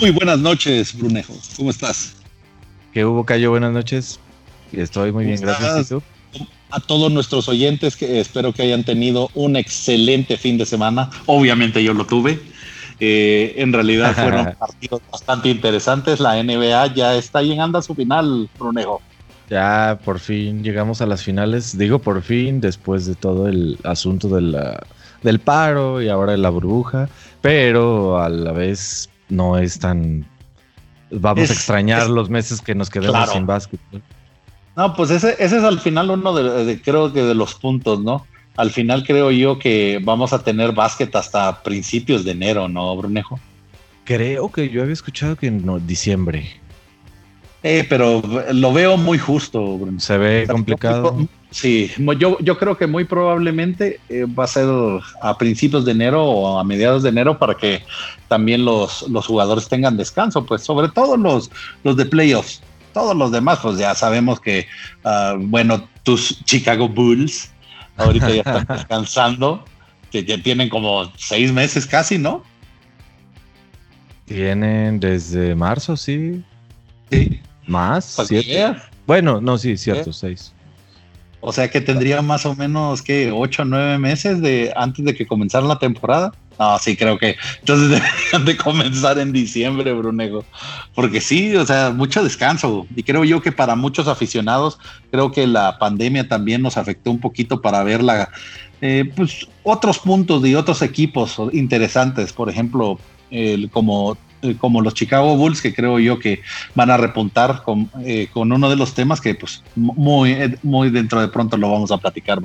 Muy buenas noches, Brunejo. ¿Cómo estás? ¿Qué hubo, Cayo? Buenas noches. Estoy muy bien, gracias. A todos nuestros oyentes, que espero que hayan tenido un excelente fin de semana. Obviamente yo lo tuve. Eh, en realidad fueron partidos bastante interesantes. La NBA ya está llegando a su final, Brunejo. Ya por fin llegamos a las finales. Digo por fin, después de todo el asunto del paro y ahora de la burbuja. Pero a la vez no es tan. Vamos a extrañar los meses que nos quedamos sin básquetbol. No, pues ese, ese es al final uno de, creo que de los puntos, ¿no? Al final creo yo que vamos a tener básquet hasta principios de enero, ¿no, Brunejo? Creo que yo había escuchado que en diciembre. Eh, pero lo veo muy justo, Bruno. Se ve complicado. Sí, yo, yo creo que muy probablemente eh, va a ser a principios de enero o a mediados de enero para que también los, los jugadores tengan descanso, pues sobre todo los, los de playoffs. Todos los demás, pues ya sabemos que, ah, bueno, tus Chicago Bulls ahorita ya están descansando, que ya tienen como seis meses casi, ¿no? Tienen desde marzo, sí. Sí. ¿Más? Bueno, no, sí, cierto, seis. O sea que tendría más o menos que ocho o nueve meses de antes de que comenzara la temporada. Ah, sí, creo que entonces deberían de comenzar en diciembre, Brunego. Porque sí, o sea, mucho descanso. Y creo yo que para muchos aficionados, creo que la pandemia también nos afectó un poquito para ver la, eh, pues, otros puntos de otros equipos interesantes. Por ejemplo, el, como como los Chicago Bulls, que creo yo que van a repuntar con, eh, con uno de los temas que pues muy, eh, muy dentro de pronto lo vamos a platicar,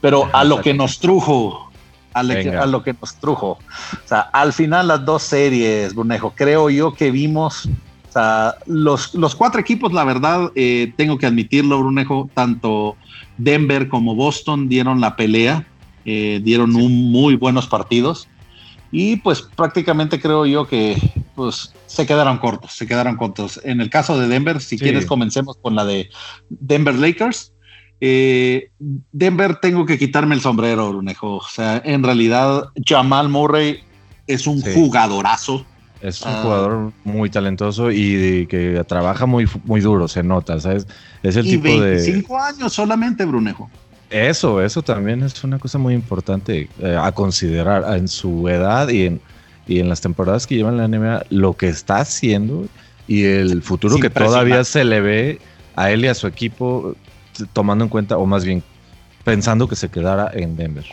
Pero a lo que nos trujo, a, lo que nos trujo, o sea, al final las dos series, Brunejo, creo yo que vimos, o sea, los, los cuatro equipos, la verdad, tengo que admitirlo, Brunejo, tanto Denver como Boston dieron la pelea, dieron un muy buenos partidos. Y pues prácticamente creo yo que pues se quedaron cortos, se quedaron cortos. En el caso de Denver, si quieres comencemos con la de Denver Lakers. Eh, Denver tengo que quitarme el sombrero, Brunejo. O sea, en realidad Jamal Murray es un jugadorazo. Es un jugador muy talentoso y que trabaja muy, muy duro, se nota, ¿sabes? Es el tipo 25 de... 25 años solamente, Brunejo. Eso, eso también es una cosa muy importante eh, a considerar en su edad y en, y en las temporadas que lleva en la NBA, lo que está haciendo y el futuro que todavía se le ve a él y a su equipo, tomando en cuenta, o más bien pensando que se quedara en Denver.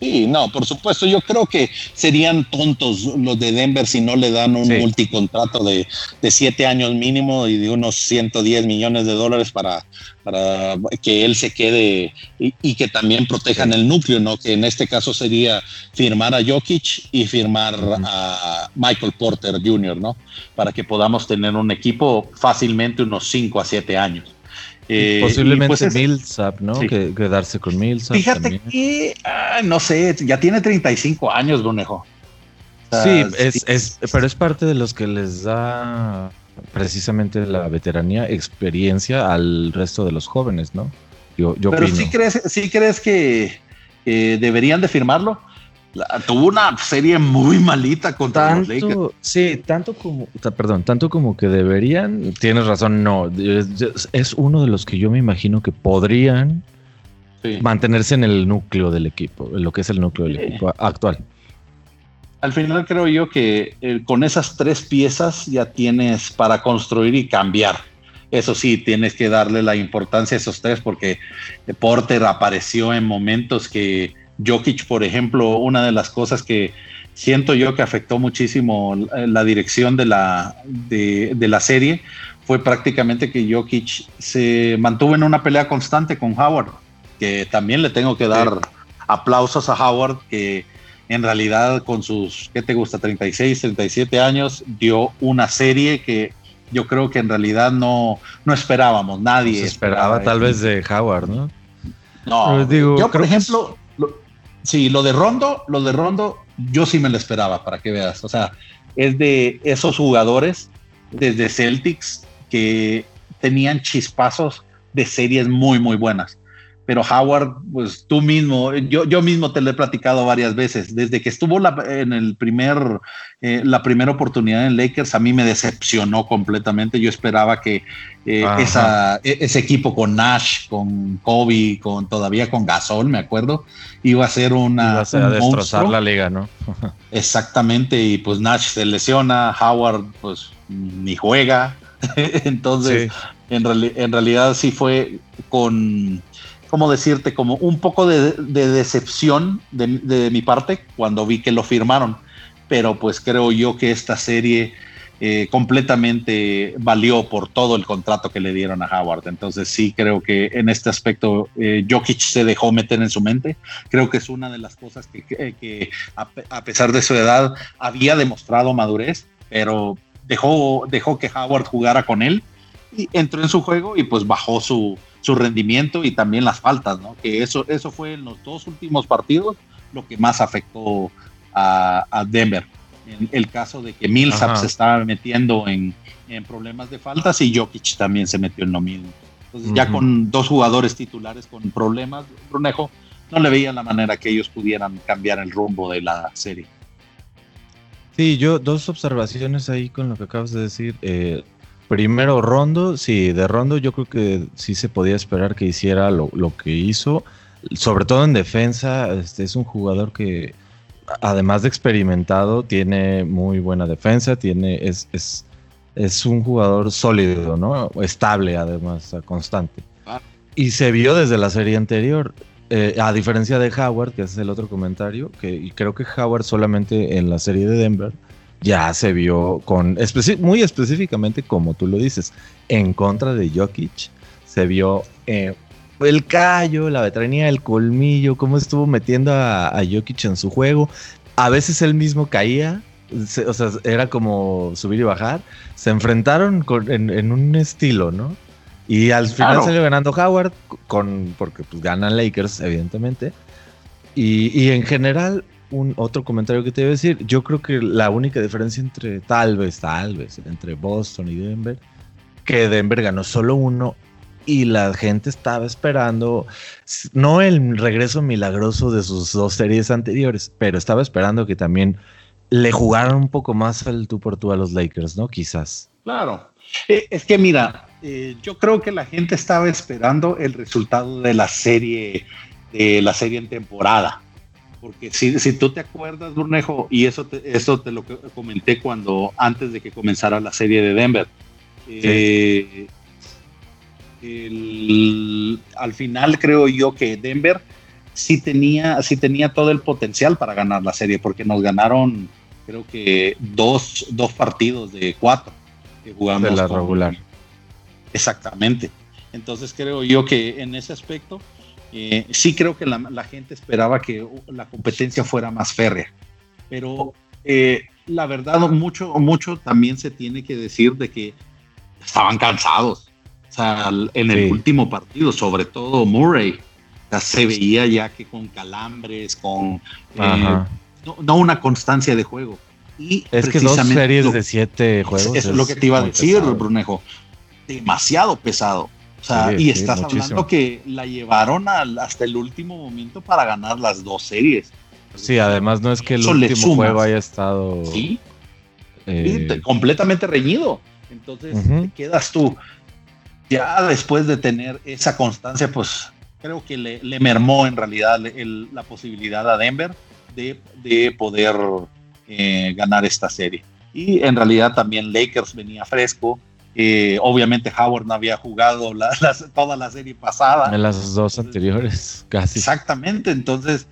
Sí, no, por supuesto. Yo creo que serían tontos los de Denver si no le dan un multicontrato de, de, siete años mínimo y de unos 110 millones de dólares para, para que él se quede y, que también protejan el núcleo, ¿no? Que en este caso sería firmar a Jokic y firmar a Michael Porter Jr., ¿no? Para que podamos tener un equipo fácilmente unos 5 a 7 años. Eh, Posiblemente pues Millsap, ¿no? Que, quedarse con Millsap. Fíjate que, ah, no sé, ya tiene 35 años, Bonejo. sí, es, pero es parte de los que les da precisamente la veteranía, experiencia al resto de los jóvenes, ¿no? Yo, yo pero sí crees, sí crees que deberían de firmarlo tuvo una serie muy malita contra los Lakers. Sí, tanto como, perdón, tanto como que deberían, tienes razón, no, es, uno de los que yo me imagino que podrían mantenerse en el núcleo del equipo, en lo que es el núcleo del equipo actual. Al final creo yo que eh, con esas tres piezas ya tienes para construir y cambiar. Eso sí, tienes que darle la importancia a esos tres porque Porter apareció en momentos que Jokic, por ejemplo, una de las cosas que siento yo que afectó muchísimo la dirección de la, de, la serie fue prácticamente que Jokic se mantuvo en una pelea constante con Howard, que también le tengo que dar aplausos a Howard, que en realidad con sus, ¿qué te gusta? 36, 37 años, dio una serie que yo creo que en realidad no, no esperábamos, nadie. esperaba, tal vez de Howard, ¿no? No, yo por ejemplo, Sí, lo de Rondo, lo de Rondo, yo sí me lo esperaba, para que veas. O sea, es de esos jugadores desde Celtics que tenían chispazos de series muy, muy buenas. Pero Howard, pues tú mismo, yo, yo mismo te lo he platicado varias veces, desde que estuvo en el primer, eh, la primera oportunidad en Lakers, a mí me decepcionó completamente, yo esperaba que eh, esa, e, ese equipo con Nash, con Kobe, con todavía con Gasol, me acuerdo, iba a ser una... Iba a, destrozar la liga, ¿no? Exactamente, y pues Nash se lesiona, Howard pues ni juega, entonces en, en realidad sí fue con ¿cómo decirte? Como un poco de, decepción de, mi parte cuando vi que lo firmaron. Pero pues creo yo que esta serie eh, completamente valió por todo el contrato que le dieron a Howard. Entonces sí creo que en este aspecto eh, Jokic se dejó meter en su mente. Creo que es una de las cosas que, a, pesar de su edad había demostrado madurez, pero dejó, dejó que Howard jugara con él y entró en su juego y pues bajó su, su rendimiento y también las faltas, ¿no? Que eso, eso fue en los dos últimos partidos lo que más afectó a, Denver. En el caso de que Millsap se estaba metiendo en, problemas de faltas y Jokic también se metió en lo mismo. Entonces, ya con dos jugadores titulares con problemas, Brunejo no le veía la manera que ellos pudieran cambiar el rumbo de la serie. Sí, yo dos observaciones ahí con lo que acabas de decir. Eh, Primero Rondo, sí, de Rondo yo creo que sí se podía esperar que hiciera lo, que hizo, sobre todo en defensa, este es un jugador que además de experimentado tiene muy buena defensa, tiene es, es, es un jugador sólido, ¿no? Estable además, constante. Ah. Y se vio desde la serie anterior. Eh, a diferencia de Howard, que es el otro comentario, que y creo que Howard solamente en la serie de Denver ya se vio con, muy específicamente como tú lo dices, en contra de Jokic, se vio eh, el callo, la vetranía, el colmillo, cómo estuvo metiendo a, Jokic en su juego. A veces él mismo caía, o sea, era como subir y bajar. Se enfrentaron en, un estilo, ¿no? Y al final salió ganando Howard, con, porque pues ganan Lakers, evidentemente. Y, y en general, un otro comentario que te iba a decir. Yo creo que la única diferencia entre tal vez, tal vez, entre Boston y Denver, que Denver ganó solo uno y la gente estaba esperando, no el regreso milagroso de sus dos series anteriores, pero estaba esperando que también le jugaran un poco más al tú por tú a los Lakers, ¿no? Quizás. Claro. Eh, es que mira, eh, yo creo que la gente estaba esperando el resultado de la serie, de la serie en temporada. Porque si, si tú te acuerdas, Burnejo, y eso te, eso te lo comenté cuando antes de que comenzara la serie de Denver, eh, al final creo yo que Denver sí tenía, sí tenía todo el potencial para ganar la serie, porque nos ganaron creo que dos, dos partidos de cuatro que jugamos. De la regular. Exactamente. Entonces creo yo que en ese aspecto eh, sí creo que la, gente esperaba que la competencia fuera más férrea, pero eh, la verdad mucho, mucho también se tiene que decir de que estaban cansados. O sea, en el último partido, sobre todo Murray, se veía ya que con calambres, con eh, no, una constancia de juego. Y es que dos series de siete juegos. es, lo que te iba a decir, Brunejo. Demasiado pesado. O sea, y estás hablando que la llevaron hasta el último momento para ganar las dos series. Sí, además no es que el último juego haya estado. Sí. Eh, completamente reñido. Entonces, te quedas tú. Ya después de tener esa constancia, pues creo que le, mermó en realidad la posibilidad a Denver de, poder eh, ganar esta serie. Y en realidad también Lakers venía fresco eh, obviamente Howard no había jugado toda la serie pasada. En las dos anteriores, casi. Exactamente, entonces,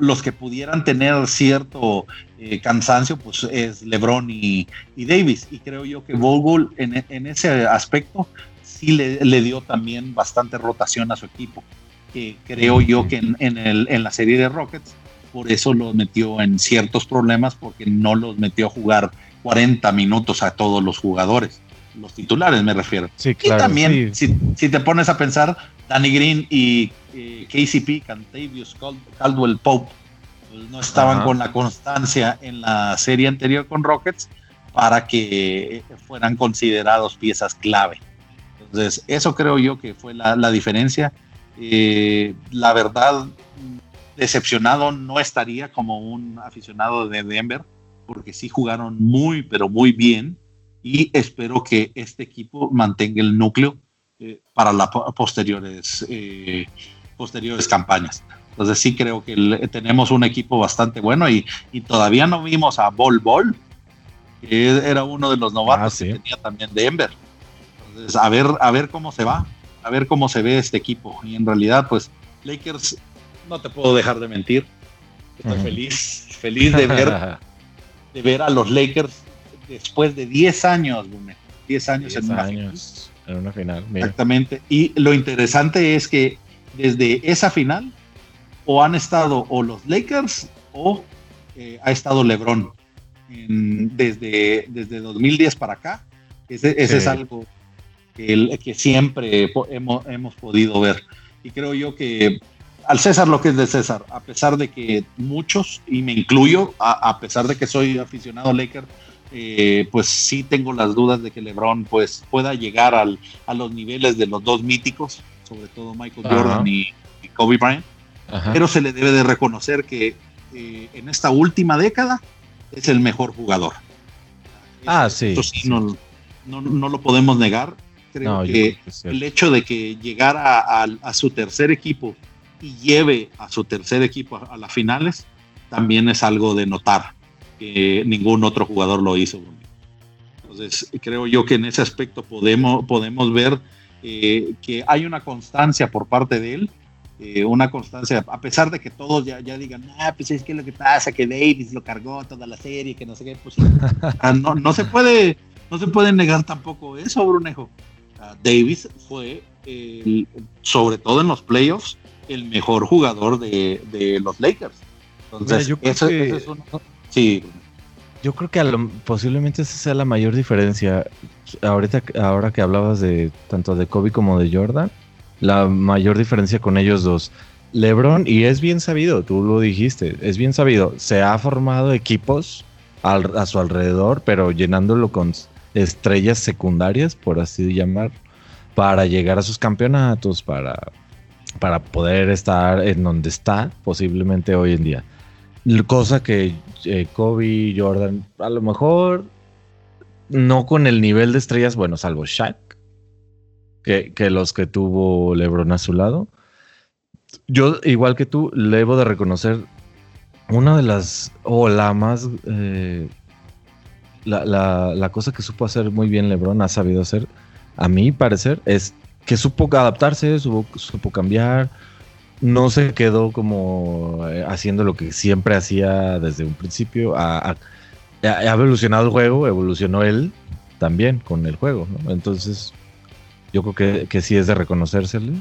los que pudieran tener cierto eh, cansancio, pues es LeBron y, Davis. Y creo yo que Vogel en, ese aspecto sí le, dio también bastante rotación a su equipo. Que creo yo que en, en la serie de Rockets, por eso los metió en ciertos problemas, porque no los metió a jugar 40 minutos a todos los jugadores los titulares me refiero. Sí, claro, y también, si, te pones a pensar, Danny Green y eh, KCP, Cantavius Caldwell Pope, pues, no estaban con la constancia en la serie anterior con Rockets para que fueran considerados piezas clave. Entonces, eso creo yo que fue la, diferencia. Eh, la verdad, decepcionado no estaría como un aficionado de Denver, porque sí jugaron muy, pero muy bien. Y espero que este equipo mantenga el núcleo eh, para las posteriores, eh, posteriores campañas. Entonces sí creo que tenemos un equipo bastante bueno y, todavía no vimos a Bol Bol, que era uno de los novatos ah, que tenía también Denver. Entonces, a ver, a ver cómo se va, a ver cómo se ve este equipo. Y en realidad, pues, Lakers, no te puedo dejar de mentir. Estoy feliz, feliz de ver, de ver a los Lakers después de 10 años, 10 años en una años en una final. Exactamente. Y lo interesante es que desde esa final o han estado o los Lakers o eh, ha estado LeBron desde, desde 2010 para acá. Ese, es algo que, que siempre hemos, hemos, podido ver. Y creo yo que al César lo que es de César, a pesar de que muchos, y me incluyo, a, pesar de que soy aficionado a Lakers, eh, pues sí tengo las dudas de que LeBron pues, pueda llegar al, a los niveles de los dos míticos, sobre todo Michael Jordan y Kobe Bryant pero se le debe de reconocer que eh, en esta última década es el mejor jugador. Ah, sí. no, lo podemos negar. Creo que, el hecho de que llegara a, su tercer equipo y lleve a su tercer equipo a, las finales también es algo de notar, que ningún otro jugador lo hizo. Entonces, creo yo que en ese aspecto podemos, podemos ver eh, que hay una constancia por parte de él eh, una constancia, a pesar de que todos ya, ya digan, ah, pues es que lo que pasa, que Davis lo cargó toda la serie, que no sé qué, pues no, no, se puede, no se puede negar tampoco eso, Brunejo. Ah, Davis fue, sobre todo en los playoffs, el mejor jugador de, los Lakers. Entonces, yo creo que, sí. Yo creo que posiblemente esa sea la mayor diferencia. Ahorita, ahora que hablabas de tanto de Kobe como de Jordan, la mayor diferencia con ellos dos. LeBron, y es bien sabido, tú lo dijiste, es bien sabido, se ha formado equipos a su alrededor, pero llenándolo con estrellas secundarias, por así llamar, para llegar a sus campeonatos, para, para poder estar en donde está, posiblemente hoy en día. Cosa que eh, Kobe, Jordan, a lo mejor no con el nivel de estrellas, bueno, salvo Shaq, que, los que tuvo LeBron a su lado. Yo, igual que tú, le debo de reconocer una de las, o la más, eh, la, cosa que supo hacer muy bien LeBron, ha sabido hacer, a mi parecer, es que supo adaptarse, supo, cambiar, no se quedó como eh, haciendo lo que siempre hacía desde un principio, ha, evolucionado el juego, evolucionó él también con el juego, Entonces, yo creo que, que sí es de reconocérsele.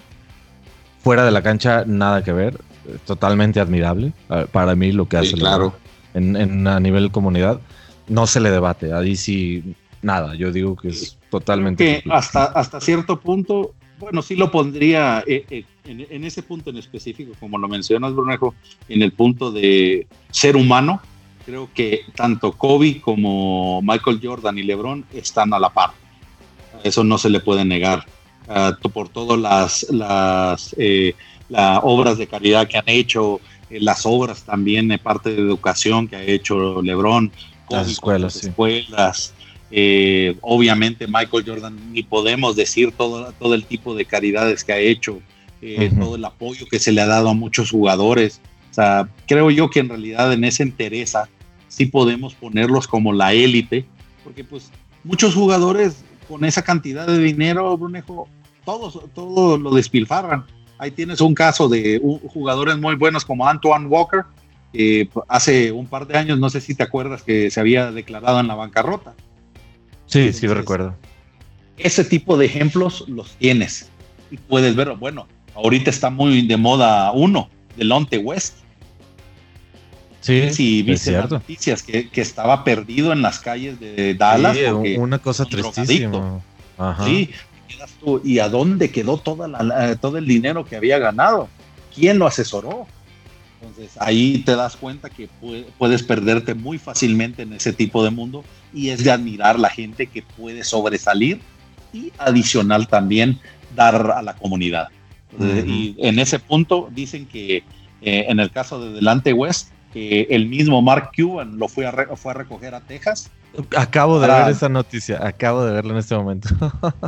Fuera de la cancha, nada que ver. Totalmente admirable. Para mí, lo que hace claro. en, a nivel comunidad, no se le debate. Ahí sí, nada. Yo digo que es totalmente. Que hasta, hasta cierto punto, bueno, sí lo pondría eh, eh, en, en, ese punto en específico, como lo mencionas, Brunejo, en el punto de ser humano. Creo que tanto Kobe como Michael Jordan y LeBron están a la par eso no se le puede negar. Ah, por todas las, las eh, obras de caridad que han hecho, eh, las obras también de parte de educación que ha hecho Lebron, las escuelas. escuelas. Eh, obviamente Michael Jordan, ni podemos decir todo, todo el tipo de caridades que ha hecho, todo el apoyo que se le ha dado a muchos jugadores. O sea, creo yo que en realidad en esa entereza sí podemos ponerlos como la élite, porque pues muchos jugadores con esa cantidad de dinero, Brunejo, todos, todo lo despilfarran. Ahí tienes un caso de jugadores muy buenos como Antoine Walker, que hace un par de años, no sé si te acuerdas, que se había declarado en la bancarrota. Sí, sí, lo recuerdo. Ese tipo de ejemplos los tienes y puedes verlo. Bueno, ahorita está muy de moda uno, Delonte West. Sí, sí viste las noticias que, estaba perdido en las calles de Dallas. Sí, una cosa tristísima. Sí, ¿y a dónde quedó toda la, todo el dinero que había ganado? ¿Quién lo asesoró? Entonces ahí te das cuenta que puedes perderte muy fácilmente en ese tipo de mundo y es de admirar la gente que puede sobresalir y adicional también dar a la comunidad. Y en ese punto dicen que eh, en el caso de Delante West, que el mismo Mark Cuban lo fue a, fue a recoger a Texas. Acabo de ver esa noticia, acabo de verla en este momento.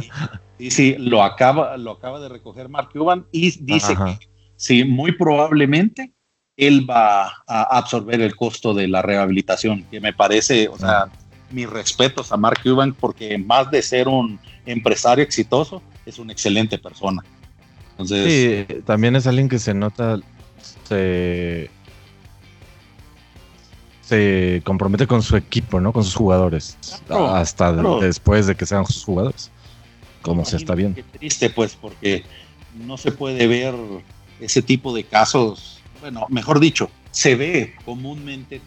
y, sí, lo acaba, lo acaba de recoger Mark Cuban y dice que sí, muy probablemente él va a absorber el costo de la rehabilitación, que me parece, o sea, mis respetos a Mark Cuban porque más de ser un empresario exitoso, es una excelente persona. Entonces, sí, también es alguien que se nota, se, se compromete con su equipo, ¿no? Con sus jugadores. hasta después de que sean sus jugadores. Como se está viendo. Qué triste, pues, porque no se puede ver ese tipo de casos. Bueno, mejor dicho, se ve comúnmente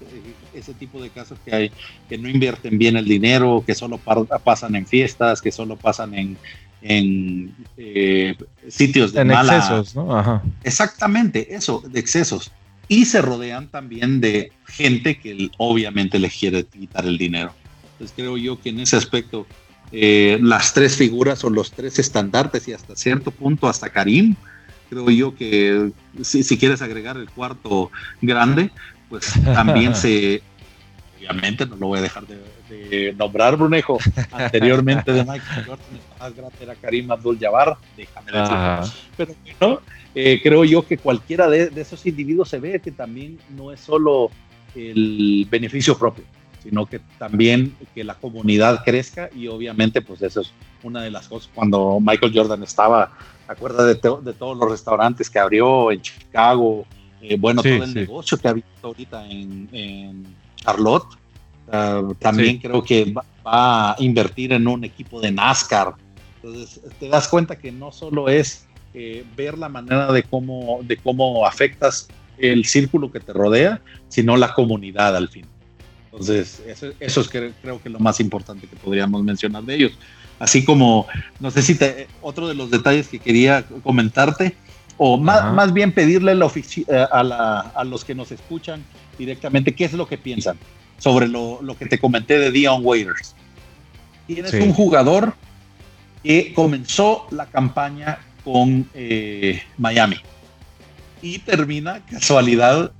ese tipo de casos que hay que no invierten bien el dinero, que solo pasan en fiestas, que solo pasan en, en eh, sitios de en excesos, ¿no? Ajá. Exactamente, eso, de excesos. Y se rodean también de gente que obviamente les quiere quitar el dinero. Entonces creo yo que en ese aspecto eh, las tres figuras o los tres estandartes y hasta cierto punto hasta Karim, creo yo que si, si quieres agregar el cuarto grande, pues también se, obviamente no lo voy a dejar de, nombrar, Brunejo. Anteriormente de Michael Jordan, el más grande era Karim Abdul-Jabbar, déjame decirlo. Pero no, eh, creo yo que cualquiera de, esos individuos se ve que también no es solo el beneficio propio, sino que también que la comunidad crezca y obviamente pues eso es una de las cosas cuando Michael Jordan estaba, acuerda de, de todos los restaurantes que abrió en Chicago, eh, bueno, todo el negocio que ha habido ahorita en, en Charlotte, uh, también creo que va, a invertir en un equipo de NASCAR. Entonces, te das cuenta que no solo es eh, ver la manera de cómo, de cómo afectas el círculo que te rodea, sino la comunidad al fin. Entonces, eso, eso es que, creo que lo más importante que podríamos mencionar de ellos. Así como, no sé si te, otro de los detalles que quería comentarte, o más, más bien pedirle la eh, a, la, a, los que nos escuchan directamente qué es lo que piensan sobre lo, lo que te comenté de Dion Waiters. Tienes un jugador que comenzó la campaña con eh, Miami y termina casualidad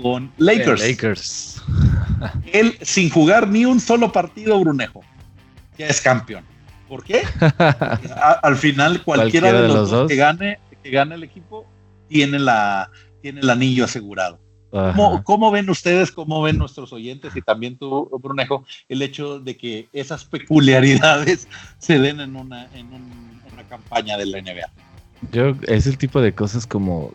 con Lakers. Lakers. Él sin jugar ni un solo partido Brunejo ya es campeón. ¿Por qué? al final cualquiera, de, los, dos que gane que gana el equipo tiene, la, tiene el anillo asegurado. ¿Cómo, ven ustedes, cómo ven nuestros oyentes y también tú, Brunejo, el hecho de que esas peculiaridades se den en una, en una campaña de la NBA? Yo, es el tipo de cosas como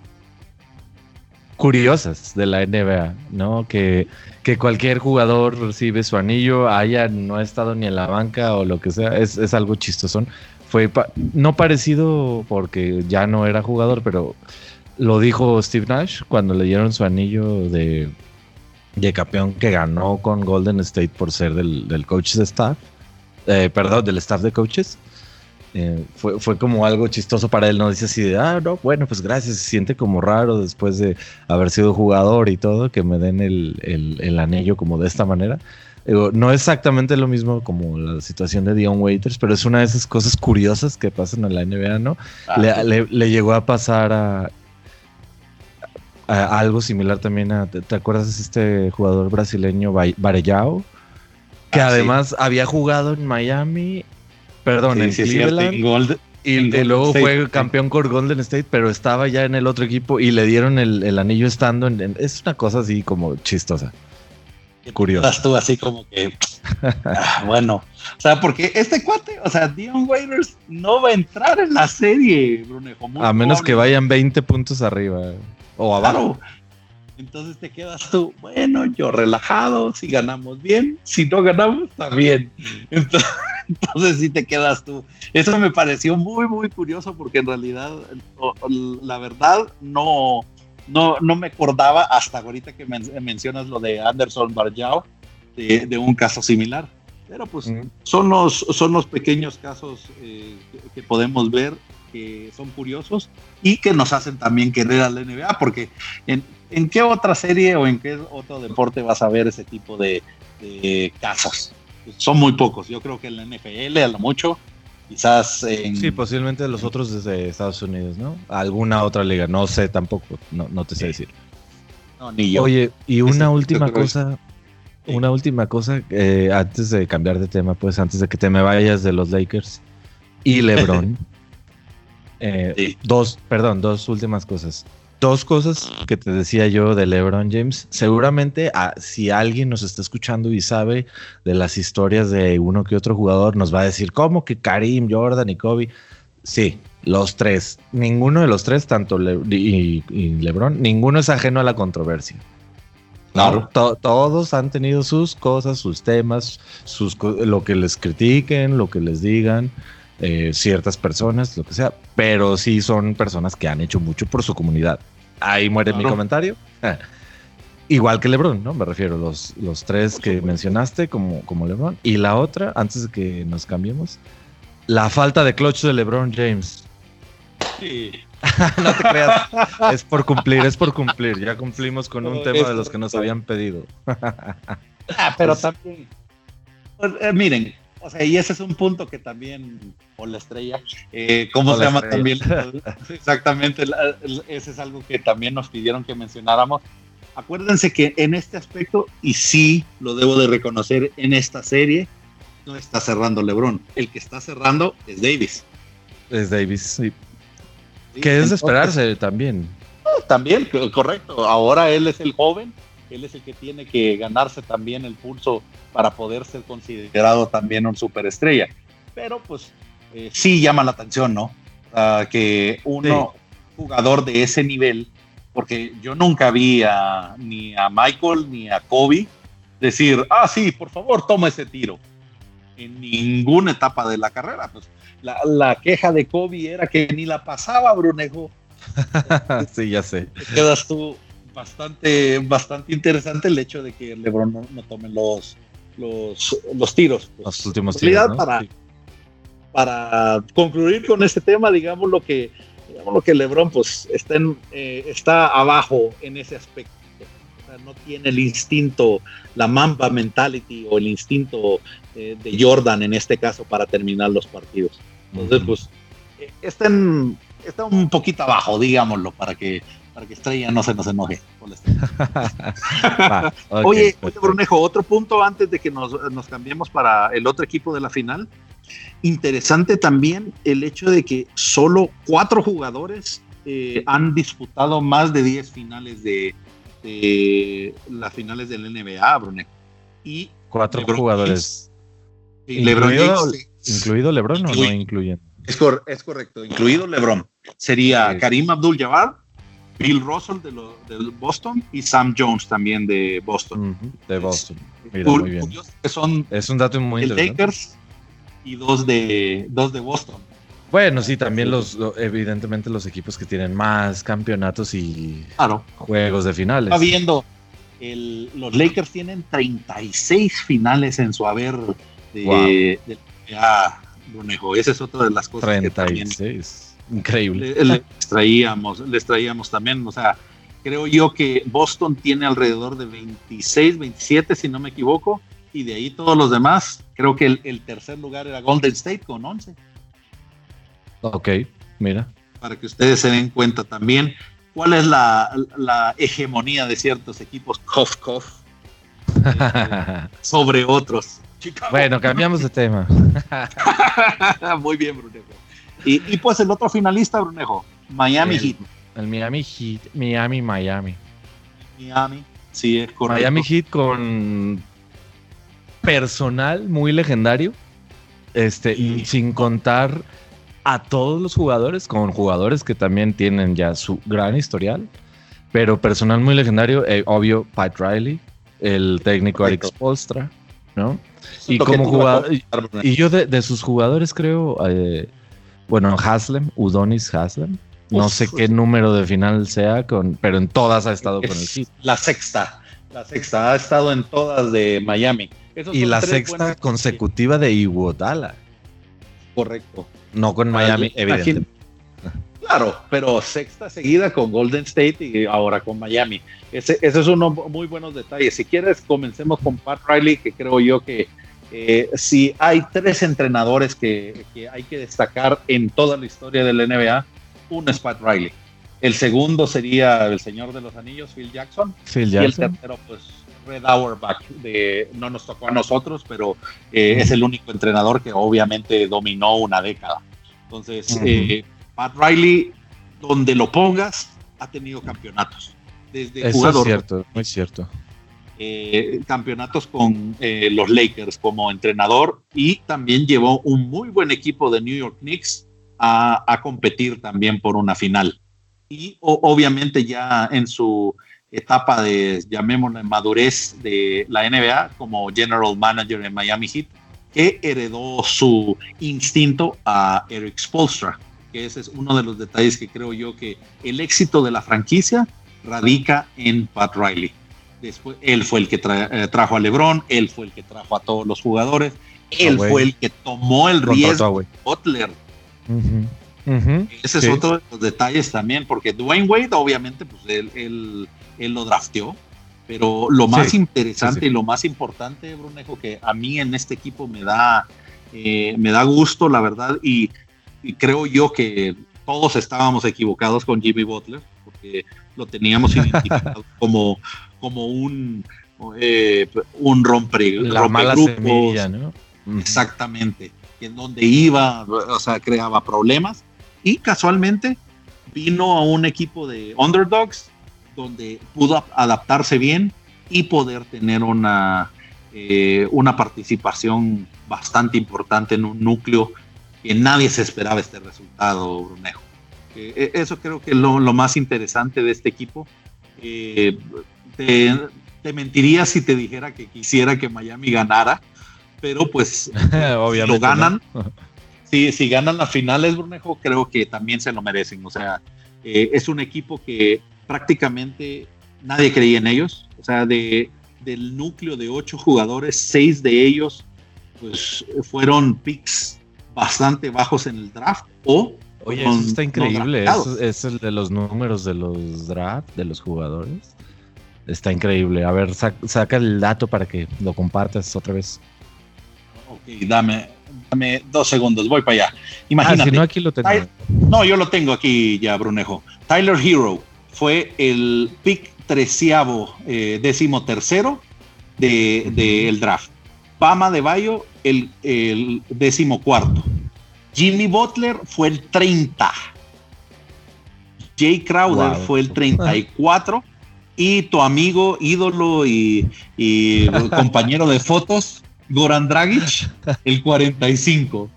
curiosas de la NBA, ¿no? Que, que cualquier jugador recibe su anillo, haya no ha estado ni en la banca o lo que sea, es, es algo chistoso fue no parecido porque ya no era jugador, pero lo dijo Steve Nash cuando le dieron su anillo de, de campeón que ganó con Golden State por ser del, del coaches staff, eh, perdón, del staff de coaches. Eh, fue, fue, como algo chistoso para él, ¿no? Dice así de, ah, no, bueno, pues gracias, se siente como raro después de haber sido jugador y todo, que me den el, el, el anillo como de esta manera no es exactamente lo mismo como la situación de Dion Waiters, pero es una de esas cosas curiosas que pasan en la NBA, ¿no? Ah, le, llegó a pasar a, algo similar también a. ¿te, acuerdas de este jugador brasileño Varellao? Que ah, además había jugado en Miami, perdón, en Cleveland. y, luego fue campeón con Golden State, pero estaba ya en el otro equipo y le dieron el, anillo estando en, Es una cosa así como chistosa. Curioso. Estás tú así como que, ah, bueno, o sea, porque este cuate, o sea, Dion Waiters no va a entrar en la serie, Brunejo. A menos que vayan 20 puntos arriba o abajo. Entonces te quedas tú, bueno, yo relajado, si ganamos bien, si no ganamos, también. Entonces, entonces sí te quedas tú. Eso me pareció muy, muy curioso porque en realidad, la verdad, no, no, no me acordaba hasta ahorita que mencionas lo de Anderson Barjao, de, un caso similar. Pero pues son, los, son los pequeños casos eh, que, podemos ver que son curiosos y que nos hacen también querer a la NBA, porque en, en qué otra serie o en qué otro deporte vas a ver ese tipo de, casos. son muy pocos. Yo creo que en la NFL a lo mucho quizás en... Sí, posiblemente los otros desde Estados Unidos, ¿no? Alguna otra liga, no sé tampoco, no, no te sé decir. No, ni yo. Oye, y una última cosa, una última cosa, eh, antes de cambiar de tema, pues antes de que te me vayas de los Lakers y LeBron. Eh, dos, perdón, dos últimas cosas. Dos cosas que te decía yo de LeBron James. Seguramente ah, si alguien nos está escuchando y sabe de las historias de uno que otro jugador, nos va a decir, ¿cómo que Karim, Jordan y Kobe? Sí, los tres. Ninguno de los tres, tanto y, LeBron, ninguno es ajeno a la controversia. Claro. todos han tenido sus cosas, sus temas, sus lo que les critiquen, lo que les digan. Eh, ciertas personas, lo que sea, pero sí son personas que han hecho mucho por su comunidad. Ahí muere mi comentario. Igual que Lebron, ¿no? Me refiero, los, los tres que mencionaste como, como Lebron. Y la otra, antes de que nos cambiemos, la falta de clutch de LeBron James. Sí. no te creas, es por cumplir, es por cumplir. Ya cumplimos con un tema de los que nos habían pedido. ah, pero también. Pues, eh, miren, o sea, y ese es un punto que también, o la estrella, eh, ¿cómo se llama también? Exactamente, ese es algo que también nos pidieron que mencionáramos. Acuérdense que en este aspecto, y sí lo debo de reconocer, en esta serie no está cerrando LeBron. El que está cerrando es Davis. Es Davis, sí. que es de esperarse también. También, correcto. Ahora él es el joven él es el que tiene que ganarse también el pulso para poder ser considerado también un superestrella. Pero pues eh, sí llama la atención, ¿no? que uno, jugador de ese nivel, porque yo nunca vi a, ni a Michael ni a Kobe decir, ah, sí, por favor, toma ese tiro. En ninguna etapa de la carrera. Pues la, la queja de Kobe era que ni la pasaba, Brunejo. sí, ya sé. quedas tú, bastante, bastante interesante el hecho de que LeBron no, tome los, los, tiros. Pues, los últimos tiros. Para, para concluir con este tema, digamos lo que, digamos lo que LeBron pues está, eh, está abajo en ese aspecto. no tiene el instinto, la Mamba mentality o el instinto eh, de Jordan en este caso para terminar los partidos. Entonces, pues, eh, está, está un poquito abajo, digámoslo, para que para que Estrella no se nos enoje. oye, Brunejo, otro punto antes de que nos, cambiemos para el otro equipo de la final. Interesante también el hecho de que solo cuatro jugadores eh, han disputado más de 10 finales de, las finales del NBA, Brunejo. Y cuatro jugadores. incluido, ¿Incluido Lebron o no incluyen? Es, es correcto, incluido Lebron. Sería Karim Abdul-Jabbar, Bill Russell de, de, Boston y Sam Jones también de Boston. de Boston. Mira, muy bien. son es un dato muy interesante. Lakers y dos de, dos de Boston. Bueno, sí, también los, evidentemente los equipos que tienen más campeonatos y juegos de finales. Está viendo, los Lakers tienen 36 finales en su haber de, de, Esa es otra de las cosas 36. que también Increíble. Les traíamos, les traíamos también, o sea, creo yo que Boston tiene alrededor de 26, 27, si no me equivoco, y de ahí todos los demás. Creo que el, tercer lugar era Golden State con 11. Ok, mira. Para que ustedes se den cuenta también cuál es la, hegemonía de ciertos equipos, sobre otros. Bueno, cambiamos de tema. Muy bien, Bruno. Y, pues el otro finalista, Brunejo, Miami Heat. El Miami Heat, Miami, Miami. Miami, sí, es correcto. Miami Heat con personal muy legendario, este, sin contar a todos los jugadores, con jugadores que también tienen ya su gran historial, pero personal muy legendario, eh, obvio, Pat Riley, el técnico Eric Spolstra, ¿no? Y como jugador, y, yo de, sus jugadores creo, eh, bueno, Haslem, Udonis Haslem. No sé qué número de final sea, con, pero en todas ha estado con el Heat. La sexta, la sexta, ha estado en todas de Miami. y la sexta consecutiva de Iguodala. Correcto. No con Miami, evidentemente. Claro, pero sexta seguida con Golden State y ahora con Miami. Ese, ese es uno muy buenos detalles. Si quieres, comencemos con Pat Riley, que creo yo que eh, si hay tres entrenadores que, hay que destacar en toda la historia del NBA, uno es Pat Riley. El segundo sería el señor de los anillos, Phil Jackson. Phil Jackson. Y el tercero, pues, Red Auerbach. De, no nos tocó a nosotros, pero eh, es el único entrenador que obviamente dominó una década. Entonces, eh, Pat Riley, donde lo pongas, ha tenido campeonatos. Desde Eso es cierto, muy cierto. Eh, campeonatos con eh, los Lakers como entrenador y también llevó un muy buen equipo de New York Knicks a, competir también por una final. Y obviamente ya en su etapa de, llamémosla, madurez de la NBA como general manager en Miami Heat, que heredó su instinto a Eric Spolstra, que ese es uno de los detalles que creo yo que el éxito de la franquicia radica en Pat Riley Después, él fue el que eh, trajo a LeBron, él fue el que trajo a todos los jugadores, él fue el que tomó el riesgo de Butler. Ese es otro de los detalles también, porque Dwayne Wade, obviamente, pues él, lo drafteó, pero lo más interesante y lo más importante, Brunejo, que a mí en este equipo me da, eh, me da gusto, la verdad, y, y creo yo que todos estábamos equivocados con Jimmy Butler, porque lo teníamos identificado como como un, eh, un rompe, La mala semilla, ¿no? Exactamente. En donde iba, o sea, creaba problemas. Y casualmente vino a un equipo de underdogs donde pudo adaptarse bien y poder tener una, eh, una participación bastante importante en un núcleo que nadie se esperaba este resultado, Brunejo. Eh, eso creo que es lo, lo, más interesante de este equipo. Eh, te, mentiría si te dijera que quisiera que Miami ganara, pero pues Obviamente, lo ganan. si, ganan las finales, Brunejo, creo que también se lo merecen. O sea, eh, es un equipo que prácticamente nadie creía en ellos. O sea, de, del núcleo de ocho jugadores, seis de ellos pues fueron picks bastante bajos en el draft o Oye, eso está increíble. es el de los números de los draft, de los jugadores. Está increíble. A ver, saca el dato para que lo compartas otra vez. Ok, dame, dame dos segundos, voy para allá. Imagínate. Ah, si no, aquí lo tengo. no, yo lo tengo aquí ya, Brunejo. Tyler Hero fue el pick treceavo, eh, décimo tercero del de, draft. Pama de Bayo, el, el décimo cuarto. Jimmy Butler fue el 30. Jay Crowder fue el 34 y tu amigo, ídolo y, compañero de fotos, Goran Dragic, el 45.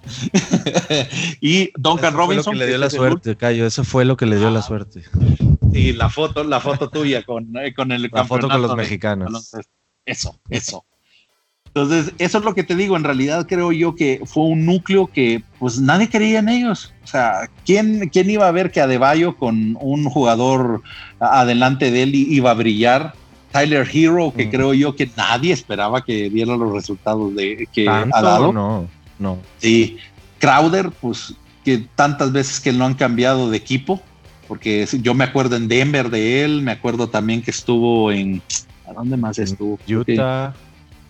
y Duncan Robinson. le dio la suerte, Cayo, eso fue lo que le dio la ah. suerte. Y la foto, la foto tuya con, eh, con el La foto con los mexicanos. Eso, eso. Entonces, eso es lo que te digo, en realidad creo yo que fue un núcleo que pues nadie quería en ellos. O sea, ¿quién, quién iba a ver que Adebayo con un jugador adelante de él iba a brillar? Tyler Hero, que mm. creo yo que nadie esperaba que diera los resultados de que ha dado. No, no. Sí, Crowder, pues que tantas veces que lo han cambiado de equipo, porque yo me acuerdo en Denver de él, me acuerdo también que estuvo en... ¿A dónde más estuvo? Utah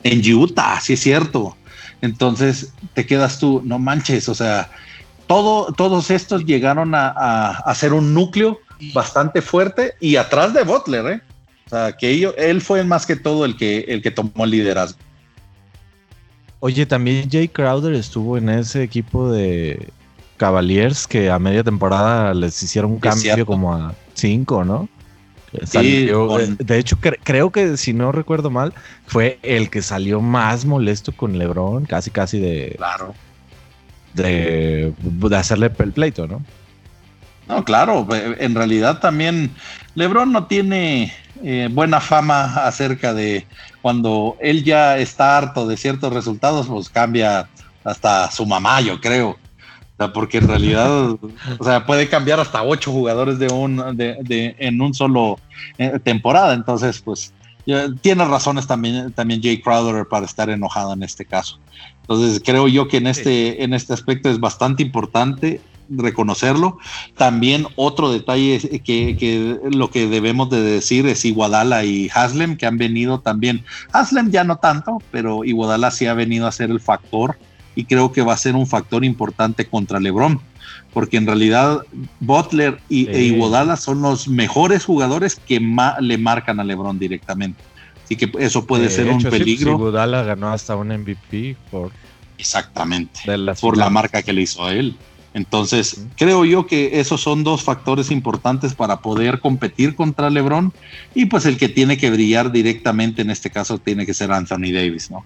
en Utah, sí es cierto. Entonces te quedas tú, no manches, o sea, todo, todos estos llegaron a, a, ser un núcleo bastante fuerte y atrás de Butler, ¿eh? O sea, que él fue más que todo el que, el que tomó el liderazgo. Oye, también Jay Crowder estuvo en ese equipo de Cavaliers que a media temporada les hicieron un cambio como a cinco, ¿no? Eh, de hecho, creo que si no recuerdo mal, fue el que salió más molesto con LeBron, casi casi de. Claro. De, hacerle el pleito, ¿no? No, claro, en realidad también LeBron no tiene eh, buena fama acerca de cuando él ya está harto de ciertos resultados, pues cambia hasta su mamá, yo creo porque en realidad, o sea, puede cambiar hasta ocho jugadores de un, de, en un solo eh, temporada. Entonces, pues, tiene razones también, también Jay Crowder para estar enojado en este caso. Entonces, creo yo que en este, en este aspecto es bastante importante reconocerlo. También otro detalle que, que, lo que debemos de decir es Iguadala y Haslem, que han venido también. Haslem ya no tanto, pero Iguadala sí ha venido a ser el factor y creo que va a ser un factor importante contra LeBron. Porque en realidad Butler y, e Iguodala son los mejores jugadores que le marcan a LeBron directamente. Así que eso puede ser un peligro. Sí, Iguodala ganó hasta un MVP por Exactamente. por la marca que le hizo a él. Entonces, creo yo que esos son dos factores importantes para poder competir contra LeBron. Y pues el que tiene que brillar directamente en este caso tiene que ser Anthony Davis, ¿no?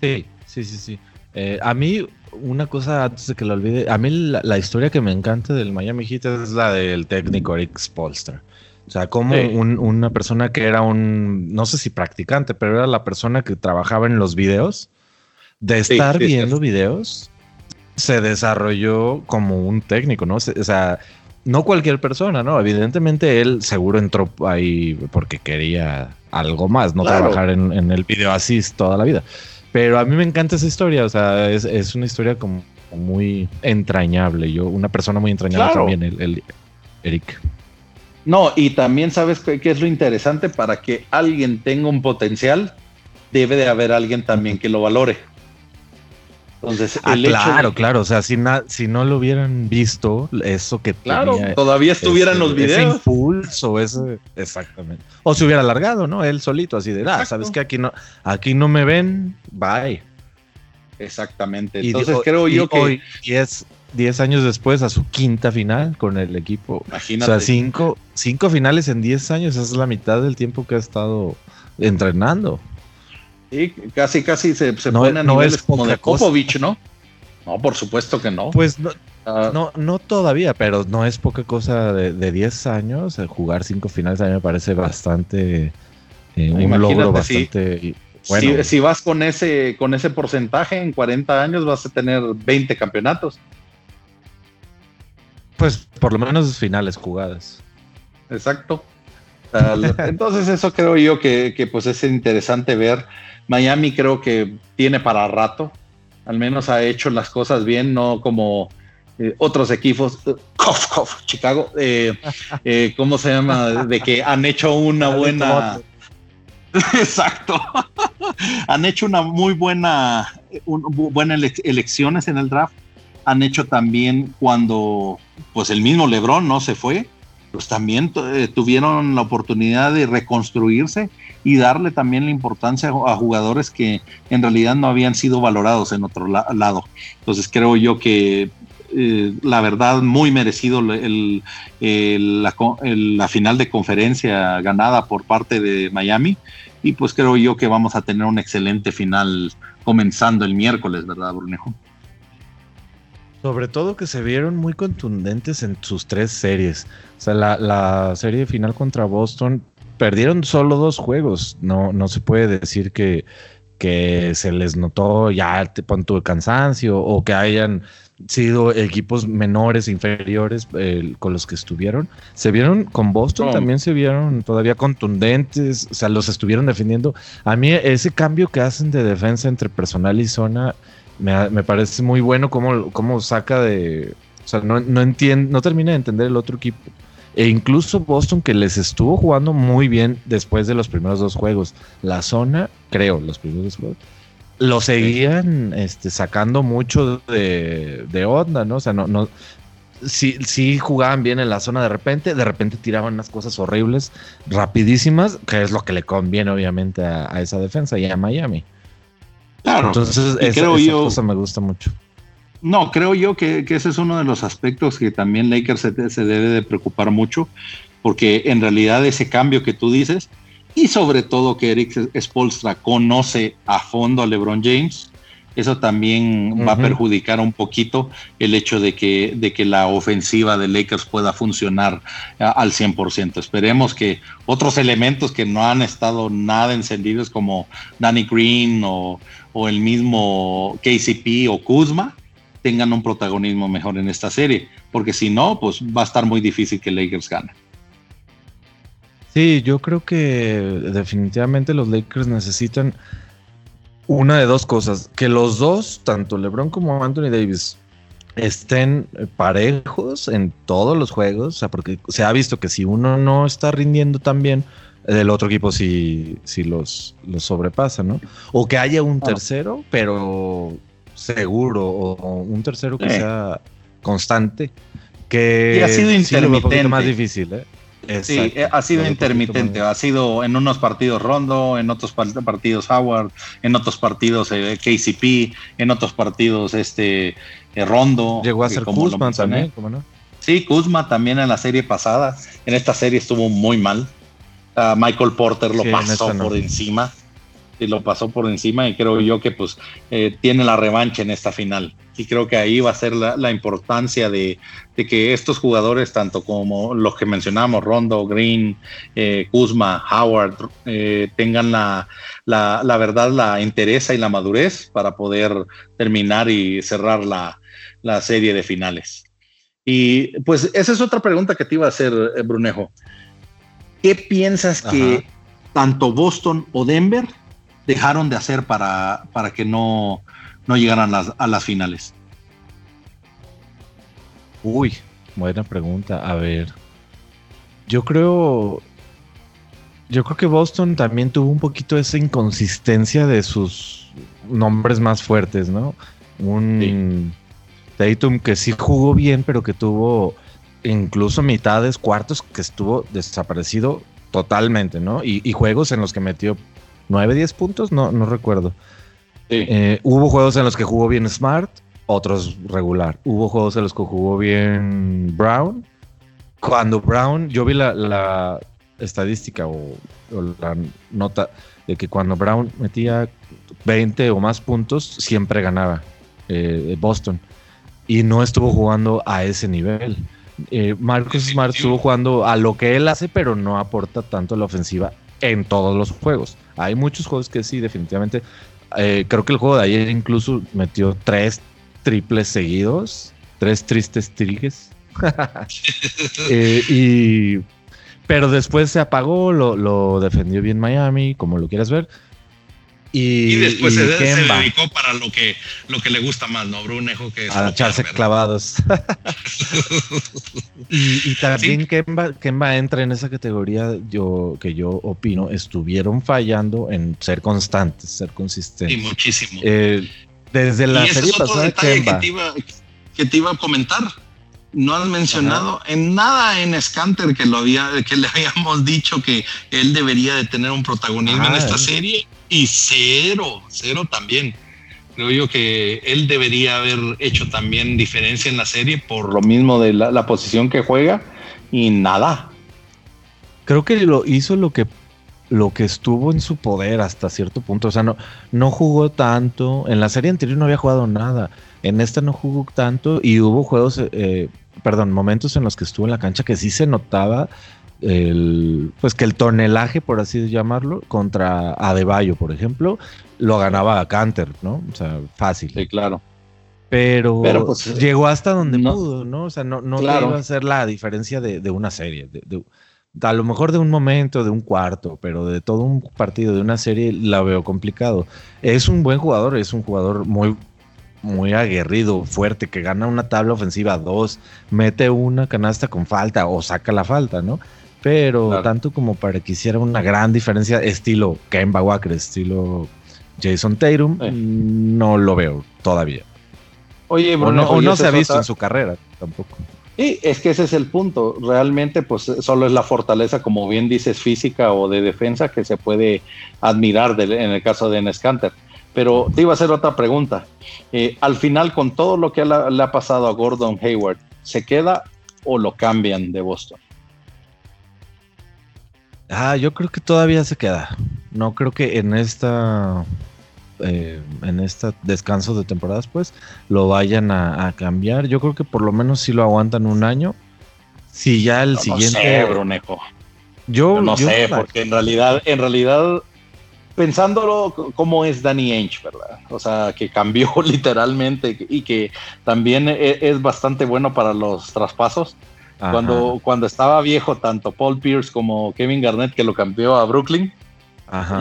Sí, sí, sí, sí. Eh, a mí, una cosa antes de que lo olvide, a mí la, historia que me encanta del Miami Heat es la del técnico Eric Spolstra. O sea, como una persona que era un, no sé si practicante, pero era la persona que trabajaba en los videos de estar viendo videos, se desarrolló como un técnico, ¿no? O sea, no cualquier persona, ¿no? Evidentemente él seguro entró ahí porque quería algo más, no trabajar en, el video así toda la vida. Pero a mí me encanta esa historia, o sea, es, una historia como muy entrañable. Yo, una persona muy entrañable también, el, Eric. No, y también sabes qué, es lo interesante para que alguien tenga un potencial, debe de haber alguien también que lo valore. Entonces, ah, claro, claro. O sea, si, si no lo hubieran visto, eso que claro, todavía estuvieran los videos. Ese impulso, ese, exactamente. O se hubiera alargado, ¿no? Él solito, así de, ah, sabes que aquí no, aquí no me ven, bye. Exactamente. Entonces creo yo que hoy, 10 años después, a su quinta final con el equipo. Imagínate. O sea, cinco, cinco finales en 10 años, esa es la mitad del tiempo que ha estado entrenando. Sí, casi, casi se, se no, a niveles como de Popovich, ¿no? No, por supuesto que no. Pues no, ah. no, no, todavía, pero no es poca cosa de, 10 años. Jugar cinco finales a mí me parece bastante. Eh, un logro bastante. bueno. Si, vas con ese, con ese porcentaje, en 40 años vas a tener 20 campeonatos. Pues por lo menos finales jugadas. Exacto. Entonces eso creo yo que, que pues es interesante ver Miami creo que tiene para rato, al menos ha hecho las cosas bien, no como eh, otros equipos, uh, Chicago, eh, eh, ¿cómo se llama? De que han hecho una buena... Exacto. han hecho una muy buena, buenas elecciones en el draft. Han hecho también cuando, pues el mismo LeBron no se fue, pues también tuvieron la oportunidad de reconstruirse y darle también la importancia a jugadores que en realidad no habían sido valorados en otro lado. Entonces creo yo que eh, la verdad muy merecido el, la, final de conferencia ganada por parte de Miami y pues creo yo que vamos a tener un excelente final comenzando el miércoles, ¿verdad, Brunejo? Sobre todo que se vieron muy contundentes en sus tres series. O sea, la, la serie final contra Boston perdieron solo dos juegos. No, no se puede decir que, que se les notó ya punto de cansancio o que hayan sido equipos menores, inferiores con los que estuvieron. Se vieron con Boston, también se vieron todavía contundentes, o sea, los estuvieron defendiendo. A mí ese cambio que hacen de defensa entre personal y zona me, me parece muy bueno cómo, cómo saca de... O sea, no, no, entiende, no termina de entender el otro equipo. E incluso Boston que les estuvo jugando muy bien después de los primeros dos juegos. La zona, creo, los primeros dos juegos, lo seguían este, sacando mucho de, de, onda, ¿no? O sea, no, no, sí, sí jugaban bien en la zona de repente, de repente tiraban unas cosas horribles, rapidísimas, que es lo que le conviene obviamente a, esa defensa y a Miami. Claro. Entonces, esa cosa me gusta mucho. No, creo yo que, ese es uno de los aspectos que también Lakers se, se, debe de preocupar mucho, porque en realidad ese cambio que tú dices, y sobre todo que Eric Spolstra conoce a fondo a LeBron James, eso también va a perjudicar un poquito el hecho de que, de que la ofensiva de Lakers pueda funcionar al 100%. Esperemos que otros elementos que no han estado nada encendidos como Danny Green o, o el mismo KCP o Kuzma, tengan un protagonismo mejor en esta serie, porque si no, pues va a estar muy difícil que Lakers gane. Sí, yo creo que definitivamente los Lakers necesitan una de dos cosas, que los dos, tanto LeBron como Anthony Davis, estén parejos en todos los juegos, o sea, porque se ha visto que si uno no está rindiendo tan bien, el otro equipo sí, sí los, los sobrepasa, ¿no? O que haya un tercero, pero seguro, o, un tercero que sea constante, que ha sido intermitente. más difícil, ¿eh? sí, eh, ha sido intermitente, ha sido en unos partidos Rondo, en otros partidos Howard, en otros partidos eh, KCP, en otros partidos este eh, Rondo. Llegó a ser Kuzma también, ¿cómo no? Sí, Kuzma también en la serie pasada, en esta serie estuvo muy mal. Ah, Michael Porter lo pasó por encima y lo pasó por encima y creo yo que pues tiene la revancha en esta final y creo que ahí va a ser la, importancia de, que estos jugadores, tanto como los que mencionamos, Rondo, Green, eh, Kuzma, Howard, eh, tengan la, la, verdad, la interés y la madurez para poder terminar y cerrar la, serie de finales. Y pues esa es otra pregunta que te iba a hacer, eh, Brunejo. ¿Qué piensas que tanto Boston o Denver dejaron de hacer para, para que no no llegaran a las finales? Uy, buena pregunta. A ver, yo creo, yo creo que Boston también tuvo un poquito esa inconsistencia de sus nombres más fuertes, ¿no? Un Tatum que sí jugó bien, pero que tuvo incluso mitades, cuartos que estuvo desaparecido totalmente, ¿no? Y, y juegos en los que metió 9, 10 puntos, no, no recuerdo. Eh, hubo juegos en los que jugó bien Smart, otros regular. Hubo juegos en los que jugó bien Brown. Cuando Brown, yo vi la, estadística o, la nota de que cuando Brown metía 20 o más puntos, siempre ganaba eh, Boston. Y no estuvo jugando a ese nivel. Eh, Marcus Smart estuvo jugando a lo que él hace, pero no aporta tanto la ofensiva en todos los juegos. Hay muchos juegos que sí, definitivamente eh, creo que el juego de ayer incluso metió tres triples seguidos, tres tristes trigues. Eh, y, pero después se apagó, lo, defendió bien Miami, como lo quieras ver. Y, después se, dedicó para lo que, lo que le gusta más, ¿no? Brunejo, que A echarse clavados. y, también Kemba, entra en esa categoría yo, que yo opino, estuvieron fallando en ser constantes, ser consistentes. Y muchísimo. Eh, desde la serie pasada, Kemba. Que te, iba, que te iba a comentar no has mencionado en nada en Scanter que lo había que le habíamos dicho que él debería de tener un protagonismo en esta serie y cero, cero también. Creo yo que él debería haber hecho también diferencia en la serie por lo mismo de la, posición que juega y nada. Creo que lo hizo lo que lo que estuvo en su poder hasta cierto punto. O sea, no, no jugó tanto. En la serie anterior no había jugado nada. En esta no jugó tanto y hubo juegos, eh, perdón, momentos en los que estuvo en la cancha que sí se notaba el, pues que el tonelaje, por así llamarlo, contra Adebayo, por ejemplo, lo ganaba a Canter, ¿no? O sea, fácil. Sí, claro. Pero, pues, llegó hasta donde pudo, ¿no? O sea, no, no iba a ser la diferencia de, una serie. De, a lo mejor de un momento, de un cuarto, pero de todo un partido, de una serie, la veo complicado. Es un buen jugador, es un jugador muy, muy aguerrido, fuerte, que gana una tabla ofensiva dos, mete una canasta con falta o saca la falta, ¿no? pero tanto como para que hiciera una gran diferencia, estilo Kemba Walker, estilo Jason Tatum, no lo veo todavía. Oye, Bruno, o no, se ha visto en su carrera tampoco. Y es que ese es el punto. Realmente, pues solo es la fortaleza, como bien dices, física o de defensa que se puede admirar en el caso de Nescanter. Pero te iba a hacer otra pregunta. Eh, al final, con todo lo que le ha pasado a Gordon Hayward, ¿se queda o lo cambian de Boston? Ah, yo creo que todavía se queda. No creo que en esta eh, en este descanso de temporadas, pues, lo vayan a, cambiar. Yo creo que por lo menos si lo aguantan un año. Si ya el siguiente. No sé, Brunejo. Yo, no sé, porque en realidad, en realidad, pensándolo como es Danny Ainge, ¿verdad? O sea, que cambió literalmente y que también e, es bastante bueno para los traspasos. Cuando, cuando estaba viejo, tanto Paul Pierce como Kevin Garnett, que lo cambió a Brooklyn,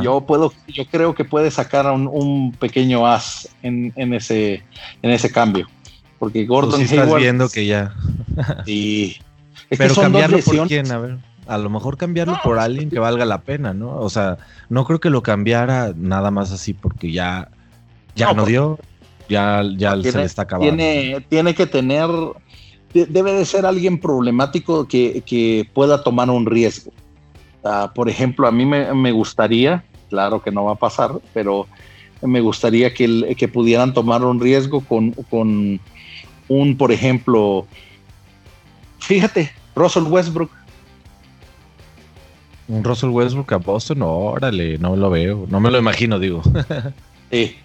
yo puedo, yo creo que puede sacar un, un pequeño as en, ese, en ese cambio. Porque Gordon sí estás viendo que ya. sí. Pero cambiarlo por quién, a ver. A lo mejor cambiarlo por alguien que valga la pena, ¿no? O sea, no creo que lo cambiara nada más así porque ya, ya no, pues, dio, ya, ya se le está acabando. Tiene, tiene que tener, debe de ser alguien problemático que, que pueda tomar un riesgo. Ah, por ejemplo, a mí me, me, gustaría, claro que no va a pasar, pero me gustaría que, que pudieran tomar un riesgo con, con un, por ejemplo, fíjate, Russell Westbrook. Un Russell Westbrook a Boston, órale, no lo veo, no me lo imagino, digo.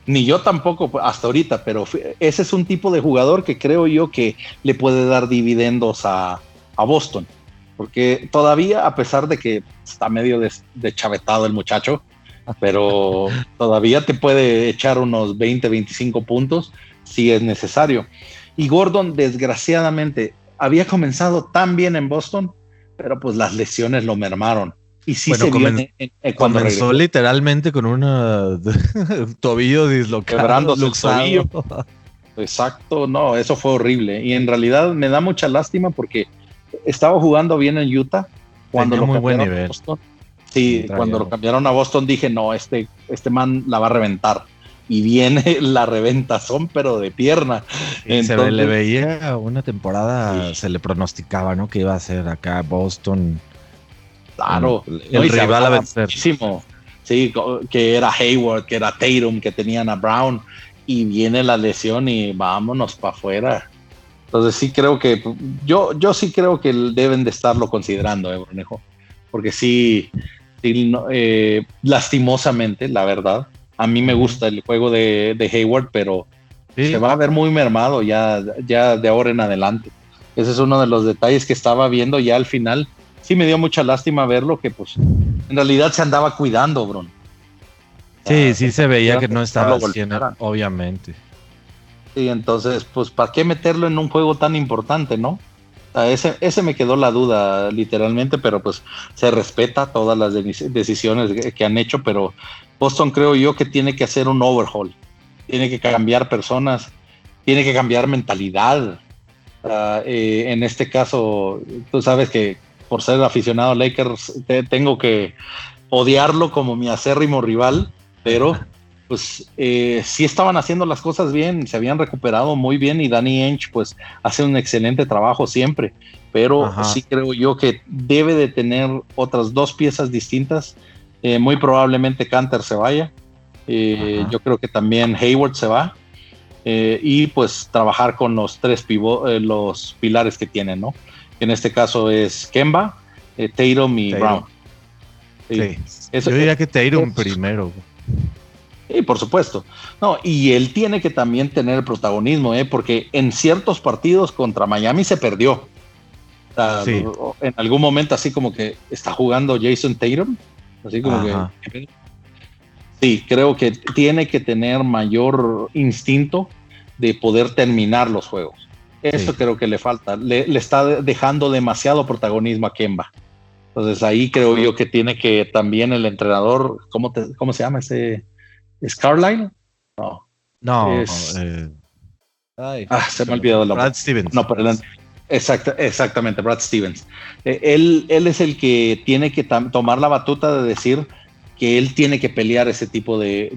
ni yo tampoco pues, hasta ahorita, pero ese es un tipo de jugador que creo yo que le puede dar dividendos a, Boston. Porque todavía, a pesar de que está medio deschavetado el muchacho, pero todavía te puede echar unos 20, 25 puntos si es necesario. Y Gordon, desgraciadamente, había comenzado tan bien en Boston, pero pues las lesiones lo mermaron. Y sí se viene cuando comenzó literalmente con un tobillo dislocado. Exacto, no, eso fue horrible. Y en realidad me da mucha lástima porque estaba jugando bien en Utah cuando lo muy buen nivel. Boston. Sí, cuando lo cambiaron a Boston dije, no, este, este man la va a reventar. Y viene la reventazón, pero de pierna. se le veía una temporada, se le pronosticaba, ¿no? Que iba a ser acá Boston Claro, el rival a vencer. Sí, que era Hayward, que era Tatum, que tenían a Brown, y viene la lesión y vámonos para afuera. Entonces sí creo que, yo, yo sí creo que deben de estarlo considerando, eh, Brunejo, porque sí, eh, lastimosamente, la verdad, a mí me gusta el juego de, Hayward, pero se va a ver muy mermado ya, ya de ahora en adelante. Ese es uno de los detalles que estaba viendo ya al final sí me dio mucha lástima verlo, que pues en realidad se andaba cuidando, Bruno. Sí, sí se veía que no estaba haciendo, obviamente. Sí, entonces, pues, ¿para qué meterlo en un juego tan importante, no? ese, ese me quedó la duda, literalmente, pero pues se respeta todas las decisiones que han hecho, pero Boston creo yo que tiene que hacer un overhaul, tiene que cambiar personas, tiene que cambiar mentalidad. Eh, en este caso, tú sabes que por ser aficionado a Lakers, tengo que odiarlo como mi acérrimo rival, pero pues eh, sí estaban haciendo las cosas bien, se habían recuperado muy bien y Danny Ainge pues hace un excelente trabajo siempre, pero sí creo yo que debe de tener otras dos piezas distintas, eh, muy probablemente Canter se vaya, eh, yo creo que también Hayward se va y pues trabajar con los tres los pilares que tienen, ¿no? En este caso es Kemba, eh, Tatum y Brown. Sí. Yo diría que Tatum primero. Sí, por supuesto. No, y él tiene que también tener el protagonismo, ¿eh? porque en ciertos partidos contra Miami se perdió. En algún momento, así como que está jugando Jason Tatum. Así como que. Sí, creo que tiene que tener mayor instinto de poder terminar los juegos. Eso creo que le falta. Le, está dejando demasiado protagonismo a Kemba. Entonces ahí creo yo que tiene que también el entrenador, ¿cómo, cómo se llama ese? ¿Es Carlisle? No. No. Eh, ah, se me ha olvidado el Brad Stevens. No, perdón. exactamente, Brad Stevens. Eh, él, él es el que tiene que tomar la batuta de decir que él tiene que pelear ese tipo de,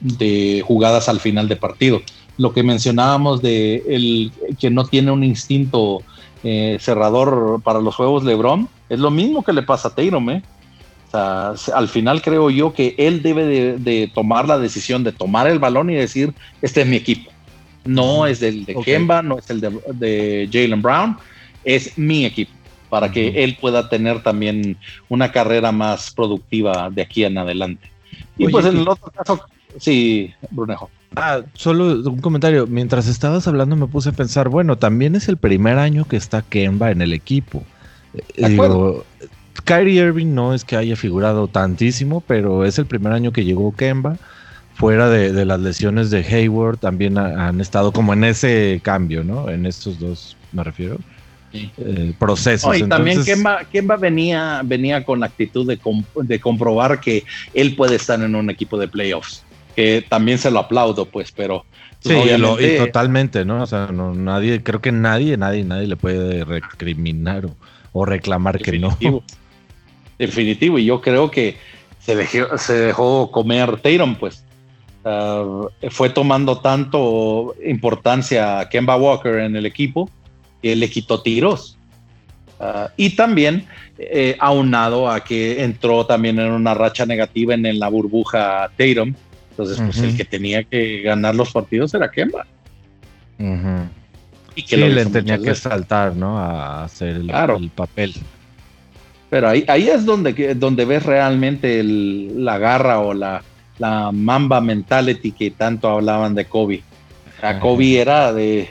de jugadas al final de partido lo que mencionábamos de el que no tiene un instinto eh, cerrador para los juegos LeBron, es lo mismo que le pasa a Tatum, ¿eh? al final creo yo que él debe de, tomar la decisión de tomar el balón y decir, este es mi equipo. No es el de Kemba, no es el de, Jalen Brown, es mi equipo, para que él pueda tener también una carrera más productiva de aquí en adelante. Y pues en el otro caso, sí, Brunejo. Ah, solo un comentario. Mientras estabas hablando me puse a pensar, bueno, también es el primer año que está Kemba en el equipo. Eh, digo, Kyrie Irving no es que haya figurado tantísimo, pero es el primer año que llegó Kemba. Fuera de, las lesiones de Hayward, también han estado como en ese cambio, ¿no? En estos dos, me refiero. Eh, procesos. y también Kemba, Kemba, venía, venía con la actitud de, de comprobar que él puede estar en un equipo de playoffs que también se lo aplaudo, pues, pero... Sí, y totalmente, ¿no? O sea, no, nadie, creo que nadie, nadie, nadie le puede recriminar o, reclamar que no. Definitivo, y yo creo que se dejó, se dejó comer Tatum, pues. Ah, fue tomando tanto importancia a Kemba Walker en el equipo que le quitó tiros. Ah, y también eh, aunado a que entró también en una racha negativa en, la burbuja Tatum. Entonces, pues el que tenía que ganar los partidos era Kemba. Y que le tenía que saltar, ¿no? A hacer el, papel. Pero ahí, ahí es donde, donde ves realmente la garra o la, la mamba mentality que tanto hablaban de Kobe. A Kobe era de,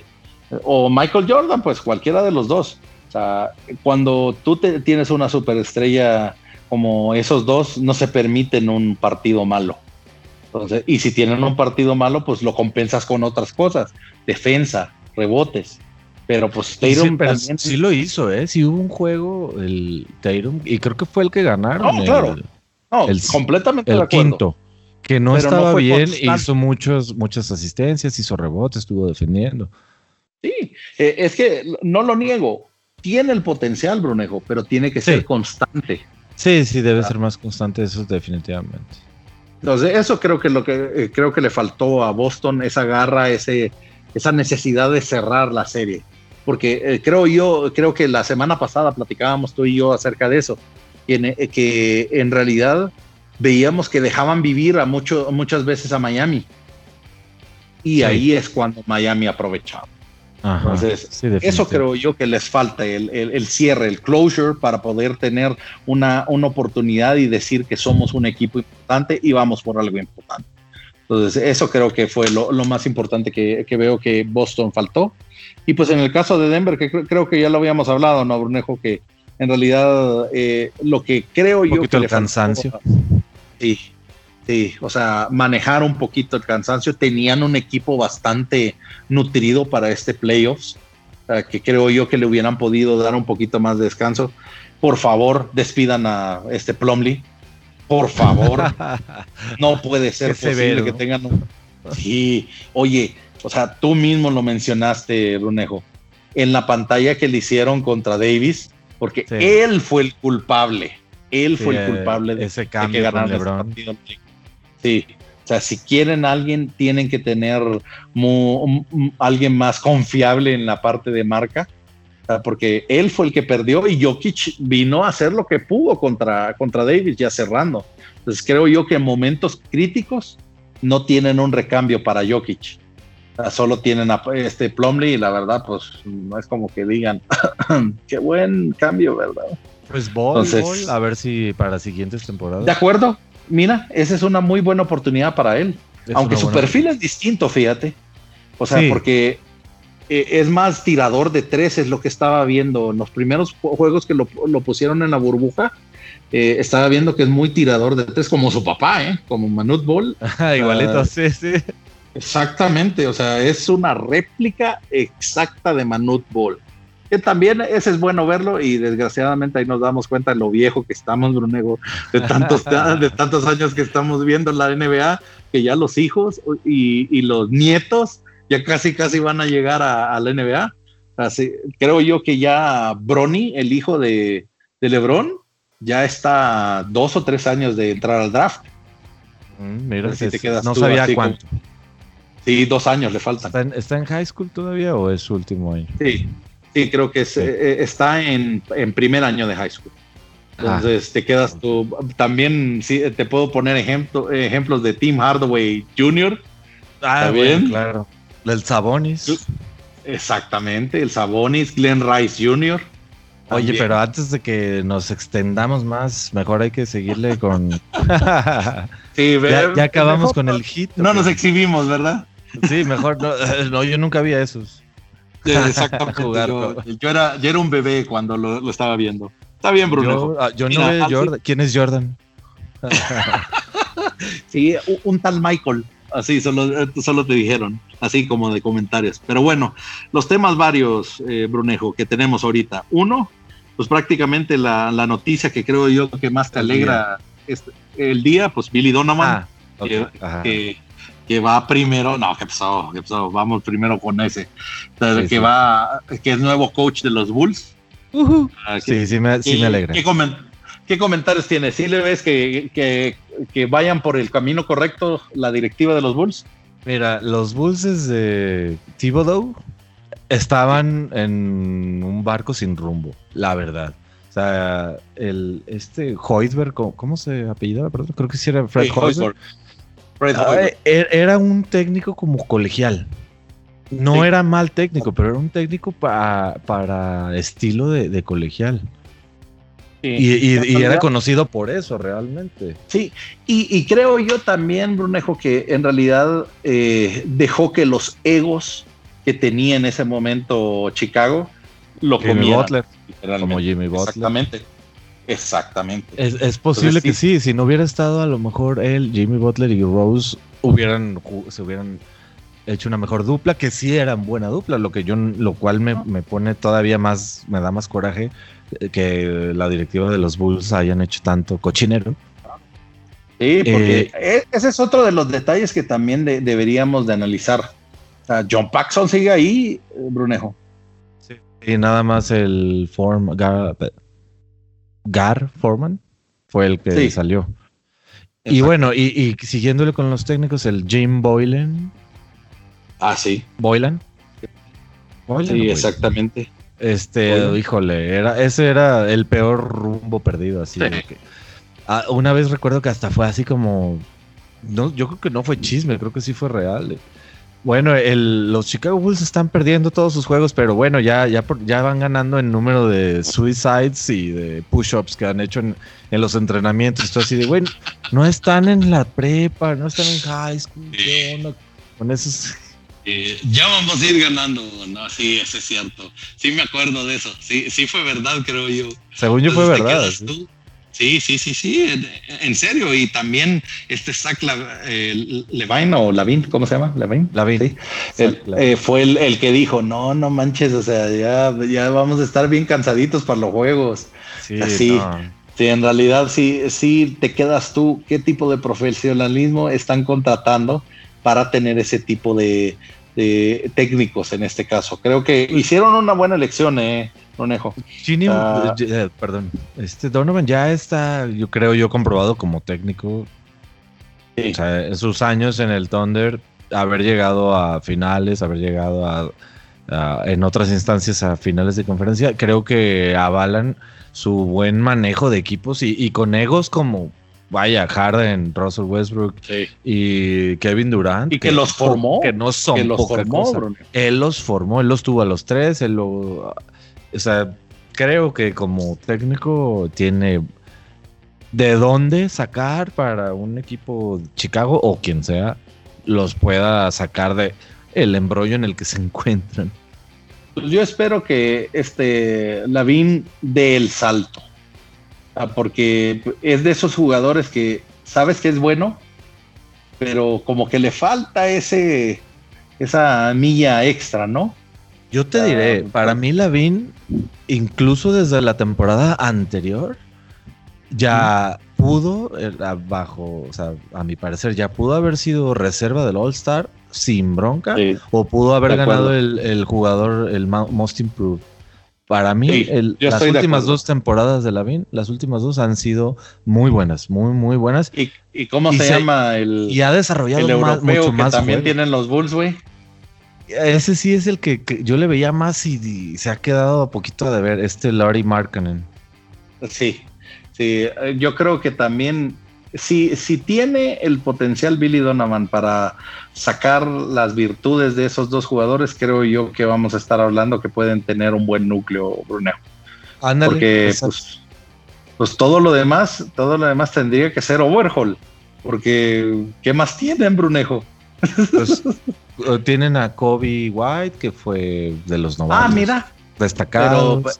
o Michael Jordan, pues cualquiera de los dos. O sea, cuando tú te, tienes una superestrella como esos dos, no se permiten un partido malo. Entonces, y si tienen un partido malo, pues lo compensas con otras cosas, defensa, rebotes. Pero pues Tatum sí, sí lo hizo, ¿eh? Sí hubo un juego, el Tatum, y creo que fue el que ganaron. No, claro. el, completamente el quinto que no estaba bien, hizo muchos, muchas asistencias, hizo rebotes, estuvo defendiendo. Sí, eh, es que no lo niego, tiene el potencial, Brunejo, pero tiene que ser constante. Sí, sí, debe ser más constante, eso definitivamente. Entonces, eso creo que lo que eh, creo que le faltó a Boston, esa garra, ese, esa necesidad de cerrar la serie. Porque eh, creo yo, creo que la semana pasada platicábamos tú y yo acerca de eso, que que en realidad veíamos que dejaban vivir a mucho, muchas veces a Miami. Y ahí es cuando Miami aprovechaba. Entonces, eso creo yo que les falta, el, cierre, el closure para poder tener una, una, oportunidad y decir que somos un equipo importante y vamos por algo importante. Entonces, eso creo que fue lo, más importante que, veo que Boston faltó. Y pues en el caso de Denver, que creo que ya lo habíamos hablado, ¿no, Brunejo? Que en realidad eh, lo que creo yo que el cansancio. Sí, sí, o sea, manejar un poquito el cansancio. Tenían un equipo bastante nutrido para este playoffs, que creo yo que le hubieran podido dar un poquito más de descanso. Por favor, despidan a este Plumley. Por favor. no puede ser posible que tengan un... Sí, oye, o sea, tú mismo lo mencionaste, Brunejo, en la pantalla que le hicieron contra Davis, porque él fue el culpable. Él fue el culpable de, ese cambio de que LeBron. Sí, o sea, si quieren a alguien, tienen que tener alguien más confiable en la parte de marca, porque él fue el que perdió y Jokic vino a hacer lo que pudo contra, contra Davis, ya cerrando. Entonces creo yo que en momentos críticos no tienen un recambio para Jokic. solo tienen a este Plumlee y la verdad, pues no es como que digan, qué buen cambio, ¿verdad? Pues ball, a ver si para las siguientes temporadas. De acuerdo, mira, esa es una muy buena oportunidad para él. Aunque su perfil es distinto, fíjate. O sea, porque eh, es más tirador de tres, es lo que estaba viendo en los primeros juegos que lo, pusieron en la burbuja. Eh, estaba viendo que es muy tirador de tres, como su papá, ¿eh? como Manut Ball. Igualito, sí, sí. Exactamente, o sea, es una réplica exacta de Manut Ball que también ese es bueno verlo y desgraciadamente ahí nos damos cuenta de lo viejo que estamos, Brunego, de tantos, de tantos años que estamos viendo la NBA, que ya los hijos y, los nietos ya casi casi van a llegar a, la NBA. Así, creo yo que ya Bronny, el hijo de, de LeBron, ya está dos o tres años de entrar al draft. Mm, mira, si te quedas no sabía cuánto. sí, dos años le faltan. ¿Está en, high school todavía o es su último año? Sí, Sí, creo que eh, está en, primer año de high school. Entonces te quedas tú. También sí, te puedo poner ejemplo, ejemplos de Tim Hardaway Jr. Ah, bien? claro. El Sabonis. Exactamente, el Sabonis, Glenn Rice Jr. Oye, pero antes de que nos extendamos más, mejor hay que seguirle con. sí, ya, acabamos con el hit. No nos exhibimos, ¿verdad? Sí, mejor no, yo nunca vi esos. Exactamente. yo, era, yo era un bebé cuando lo, estaba viendo. Está bien, Bruno. Yo, ah, no veo Jordan. ¿Quién es Jordan? sí, un, tal Michael. Así, solo, eh, solo te dijeron, así como de comentarios. Pero bueno, los temas varios, eh, Brunejo, que tenemos ahorita. Uno, pues prácticamente la, noticia que creo yo que más te alegra el día, pues Billy Donovan, ah, que, que va primero, no, ¿qué pasó? ¿Qué pasó? Vamos primero con ese, que va, que es nuevo coach de los Bulls. Ah, sí, sí me, sí me alegra. ¿qué, comentarios tienes? ¿Sí le ves que, que, que, vayan por el camino correcto la directiva de los Bulls? Mira, los Bulls de Thibodeau estaban en un barco sin rumbo, la verdad. O sea, el, este Hoidsberg, ¿cómo, se apellidaba? creo que sí era Fred Hoidsberg. Ah, e, era un técnico como colegial. No era mal técnico, pero era un técnico para estilo de, colegial. y, era conocido por eso realmente. Sí, y, creo yo también, Brunejo, que en realidad eh, dejó que los egos que tenía en ese momento Chicago lo Jimmy Butler, como Jimmy Butler. Exactamente. Exactamente. Es, posible que sí. si no hubiera estado a lo mejor él, Jimmy Butler y Rose hubieran, se hubieran hecho una mejor dupla, que sí eran buena dupla, lo que yo, lo cual me, pone todavía más, me da más coraje eh, que la directiva de los Bulls hayan hecho tanto cochinero. Sí, porque eh, e, ese es otro de los detalles que también deberíamos de analizar. John Paxson sigue ahí, Brunejo. Sí, y nada más el form Gar Foreman fue el que salió. Y bueno, y, siguiéndole con los técnicos, el Jim Boylan. Ah, sí. Boylan. sí, exactamente. Este, híjole, era, ese era el peor rumbo perdido, así. Ah, una vez recuerdo que hasta fue así como. No, yo creo que no fue chisme, creo que sí fue real. Bueno, el, los Chicago Bulls están perdiendo todos sus juegos, pero bueno, ya, ya, ya van ganando en número de suicides y de push-ups que han hecho en, los entrenamientos. Esto así de, bueno, no están en la prepa, no están en high school. Con esos. ya vamos a ir ganando, ¿no? Sí, eso es cierto. Sí me acuerdo de eso. Sí, sí fue verdad, creo yo. Según yo fue verdad. Sí, sí, sí, sí, en serio. Y también este Zach eh, Levine o Lavin, ¿cómo se llama? Levine. Lavin. Sí. Eh, fue el, que dijo, no, no manches, o sea, ya, ya vamos a estar bien cansaditos para los juegos. Sí, Así. Sí, en realidad sí, sí te quedas tú. ¿Qué tipo de profesionalismo están contratando para tener ese tipo de, de técnicos en este caso? Creo que hicieron una buena elección, eh Conejo. Ah. Eh, perdón, este Donovan ya está, yo creo yo, comprobado como técnico. O sea, en sus años en el Thunder, haber llegado a finales, haber llegado a, en otras instancias a finales de conferencia, creo que avalan su buen manejo de equipos y, con egos como vaya, Harden, Russell Westbrook y Kevin Durant. Y que, los formó. Que no son los formó, Él los formó, él los tuvo a los tres, él lo o sea, creo que como técnico tiene de dónde sacar para un equipo Chicago o quien sea los pueda sacar de el embrollo en el que se encuentran. Pues yo espero que este Lavín dé el salto, porque es de esos jugadores que sabes que es bueno, pero como que le falta ese esa milla extra, ¿no? Yo te diré, para mí Lavin, incluso desde la temporada anterior, ya pudo, eh, bajo, o sea, a mi parecer, ya pudo haber sido reserva del All Star sin bronca, o pudo haber ganado el, jugador, el Most Improved. Para mí, las últimas dos temporadas de Lavin, las últimas dos han sido muy buenas, muy, muy buenas. ¿Y, cómo se, llama el. Y ha desarrollado el más, mucho que También tienen los Bulls, güey. Ese sí es el que, yo le veía más y, se ha quedado a poquito de ver, este Larry Markkanen. Sí, sí, yo creo que también, si, si tiene el potencial Billy Donovan para sacar las virtudes de esos dos jugadores, creo yo que vamos a estar hablando que pueden tener un buen núcleo, Bruneo. porque pues, pues, todo lo demás, todo lo demás tendría que ser Overhaul, porque ¿qué más tienen, Brunejo? Pues, eh, tienen a Kobe White, que fue de los novatos. Ah, mira. Destacados. Pero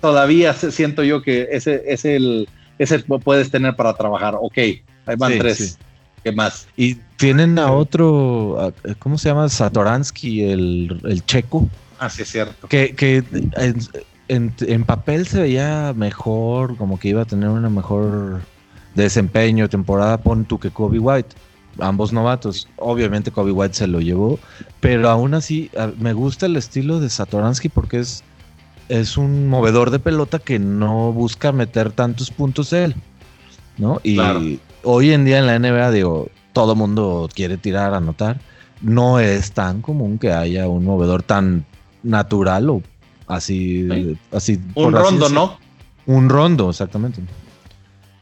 todavía siento yo que ese es el ese puedes tener para trabajar. Ok, ahí van tres. ¿Qué más? Y tienen a otro, ¿cómo se llama? Satoransky, el, checo. Ah, sí, es cierto. Que, en, en, papel se veía mejor, como que iba a tener una mejor desempeño, temporada, pon tú que Kobe White ambos novatos. Obviamente Kobe White se lo llevó, pero aún así me gusta el estilo de Satoransky porque es, es un movedor de pelota que no busca meter tantos puntos él, ¿no? Y hoy en día en la NBA, digo, todo mundo quiere tirar, anotar. No es tan común que haya un movedor tan natural o así, así. Un rondo, ¿no? Un rondo, exactamente.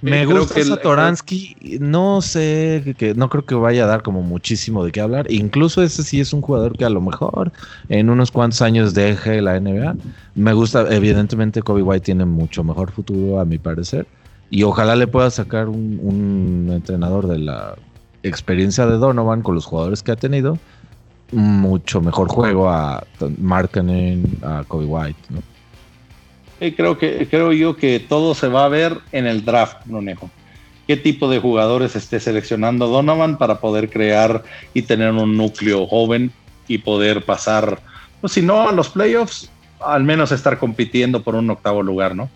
Me gusta que Satoransky, no sé, que, no creo que vaya a dar como muchísimo de qué hablar. Incluso ese sí es un jugador que a lo mejor en unos cuantos años deje la NBA. Me gusta, evidentemente Kobe White tiene mucho mejor futuro a mi parecer. Y ojalá le pueda sacar un, entrenador de la experiencia de Donovan con los jugadores que ha tenido. Mucho mejor juego a Markkanen, a Kobe White, ¿no? Creo, que, creo yo que todo se va a ver en el draft, Brunejo. ¿Qué tipo de jugadores esté seleccionando Donovan para poder crear y tener un núcleo joven y poder pasar, pues si no a los playoffs, al menos estar compitiendo por un octavo lugar, ¿no?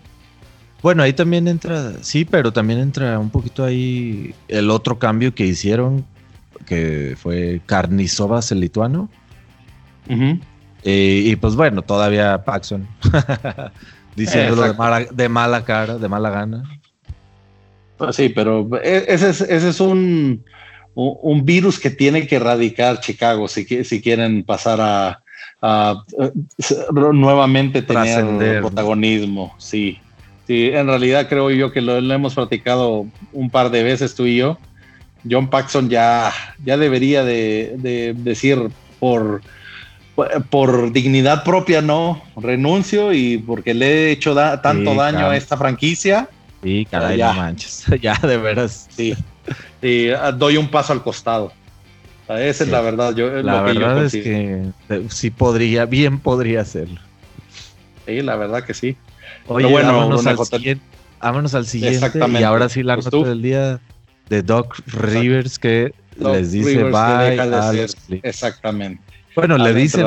Bueno, ahí también entra, sí, pero también entra un poquito ahí el otro cambio que hicieron, que fue Carnizovas el lituano. Eh, y pues bueno, todavía Paxson. diciéndolo de mala, de mala, cara, de mala gana. Pues sí, pero e, ese es, ese es un, un, virus que tiene que erradicar Chicago si, si quieren pasar a, nuevamente tener protagonismo. Sí. sí, en realidad creo yo que lo, hemos practicado un par de veces tú y yo. John Paxson ya, ya debería de decir por por dignidad propia no renuncio y porque le he hecho tanto daño a esta franquicia. Sí, caray, ya. manches. ya, de veras. Sí. Ah, doy un paso al costado. Esa es la verdad. Yo, la verdad es que eh, sí podría, bien podría hacerlo. Sí, la verdad que sí. Oye, bueno, vámonos al, siguiente, vámonos al siguiente. Y ahora sí la pues nota del día de Doc Rivers que les dice bye a Exactamente. Bueno, le dicen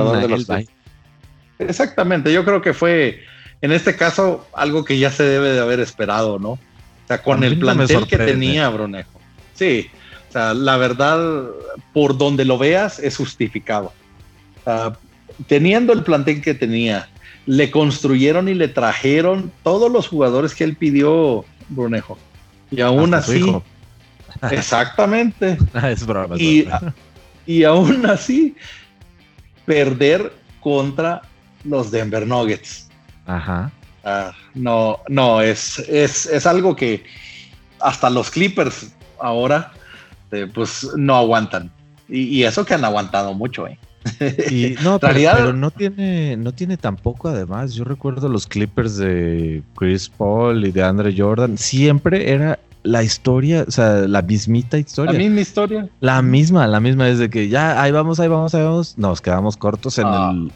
Exactamente, yo creo que fue en este caso algo que ya se debe de haber esperado, ¿no? O sea, con el plantel que tenía Brunejo. Sí, o sea, la verdad, por donde lo veas, es justificado. teniendo el plantel que tenía, le construyeron y le trajeron todos los jugadores que él pidió, Brunejo. Y aún así. Exactamente. es broma, y, y aún así perder contra los Denver Nuggets. Ajá. Ah, no, no, es, es, algo que hasta los Clippers ahora eh, pues no aguantan. Y, eso que han aguantado mucho, ¿eh? Y, no, pero, no tiene, no tiene tampoco, además. Yo recuerdo los Clippers de Chris Paul y de Andre Jordan. Siempre era la historia, o sea, la mismita historia. La misma historia. La misma, la misma, es de que ya ahí vamos, ahí vamos, ahí vamos. Nos quedamos cortos en ah. el.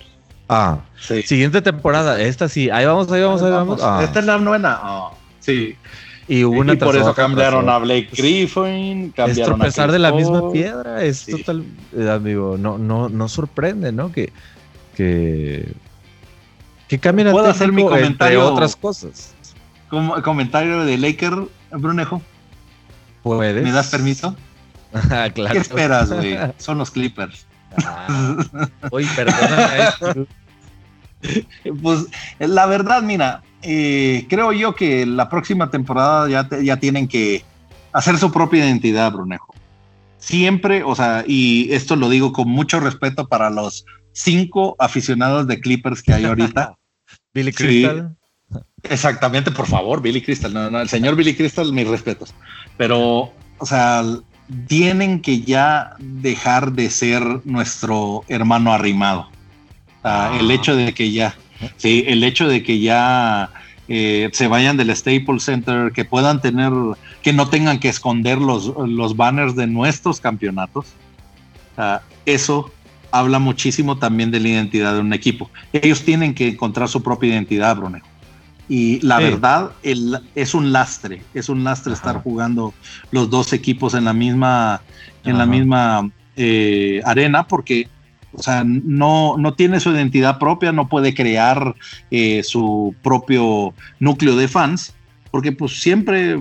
Ah, sí. Siguiente temporada, esta sí, ahí vamos, ahí vamos, ahí, vamos. Ah. Esta es la novena. Ah, sí. Y una y por eso cambiaron a Blake Griffin, cambiaron es tropezar de la misma piedra, es total, eh, amigo, no, no, no sorprende, ¿no? Que, que, que cambien Puedo hacer mi comentario otras cosas. Como comentario de Laker Brunejo? ¿Puedes? ¿Me das permiso? Ah, claro. ¿Qué esperas, güey? Son los Clippers. Ah, uy, perdóname. pues la verdad, mira, eh, creo yo que la próxima temporada ya, ya tienen que hacer su propia identidad, Brunejo. Siempre, o sea, y esto lo digo con mucho respeto para los cinco aficionados de Clippers que hay ahorita. Billy Crystal. Exactamente, por favor, Billy Crystal. No, no, el señor Billy Crystal, mis respetos. Pero, o sea, tienen que ya dejar de ser nuestro hermano arrimado. el ah. hecho de que ya, sí, el hecho de que ya eh, se vayan del Staples Center, que puedan tener, que no tengan que esconder los, los banners de nuestros campeonatos. eso habla muchísimo también de la identidad de un equipo. Ellos tienen que encontrar su propia identidad, Brunejo. Y la verdad, es un lastre, es un lastre estar jugando los dos equipos en la misma, en la misma eh, arena, porque o sea, no, no tiene su identidad propia, no puede crear eh, su propio núcleo de fans, porque pues siempre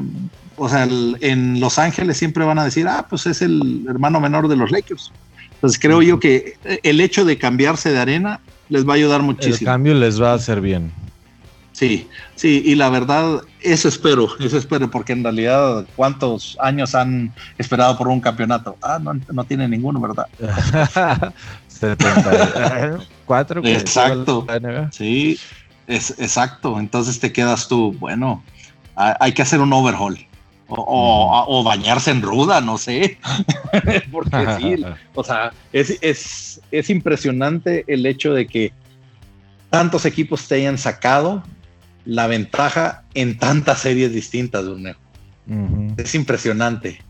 o sea, en Los Ángeles siempre van a decir, ah, pues es el hermano menor de los Lakers. Entonces creo yo que el hecho de cambiarse de arena les va a ayudar muchísimo. El cambio les va a hacer bien. Sí, sí, y la verdad, eso espero, eso espero, porque en realidad, ¿cuántos años han esperado por un campeonato? Ah, no, no tiene ninguno, ¿verdad? 74. exacto. Sí, es, exacto. Entonces te quedas tú, bueno, hay que hacer un overhaul. O, bañarse en ruda, no sé. Porque sí, o sea, es, es, es impresionante el hecho de que tantos equipos te hayan sacado la ventaja en tantas series distintas, Durnejo. Es impresionante.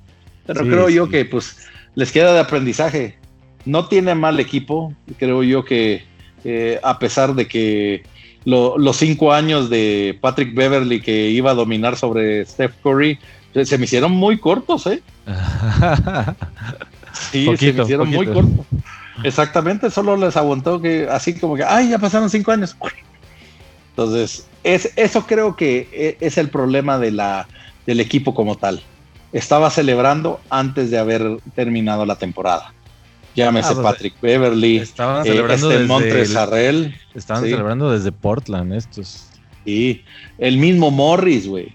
Pero creo yo que pues les queda de aprendizaje. No tiene mal equipo. Creo yo que eh, a pesar de que los cinco años de Patrick Beverly que iba a dominar sobre Steph Curry se, me hicieron muy cortos, ¿eh? sí, se me hicieron muy cortos. Exactamente, solo les aguantó que así como que, ay, ya pasaron cinco años. Entonces, es, eso creo que e, es el problema de la, del equipo como tal. Estaba celebrando antes de haber terminado la temporada. Llámese ah, pues, Patrick Beverly, estaban eh, celebrando este Estaban celebrando desde Portland estos. Y el mismo Morris, güey.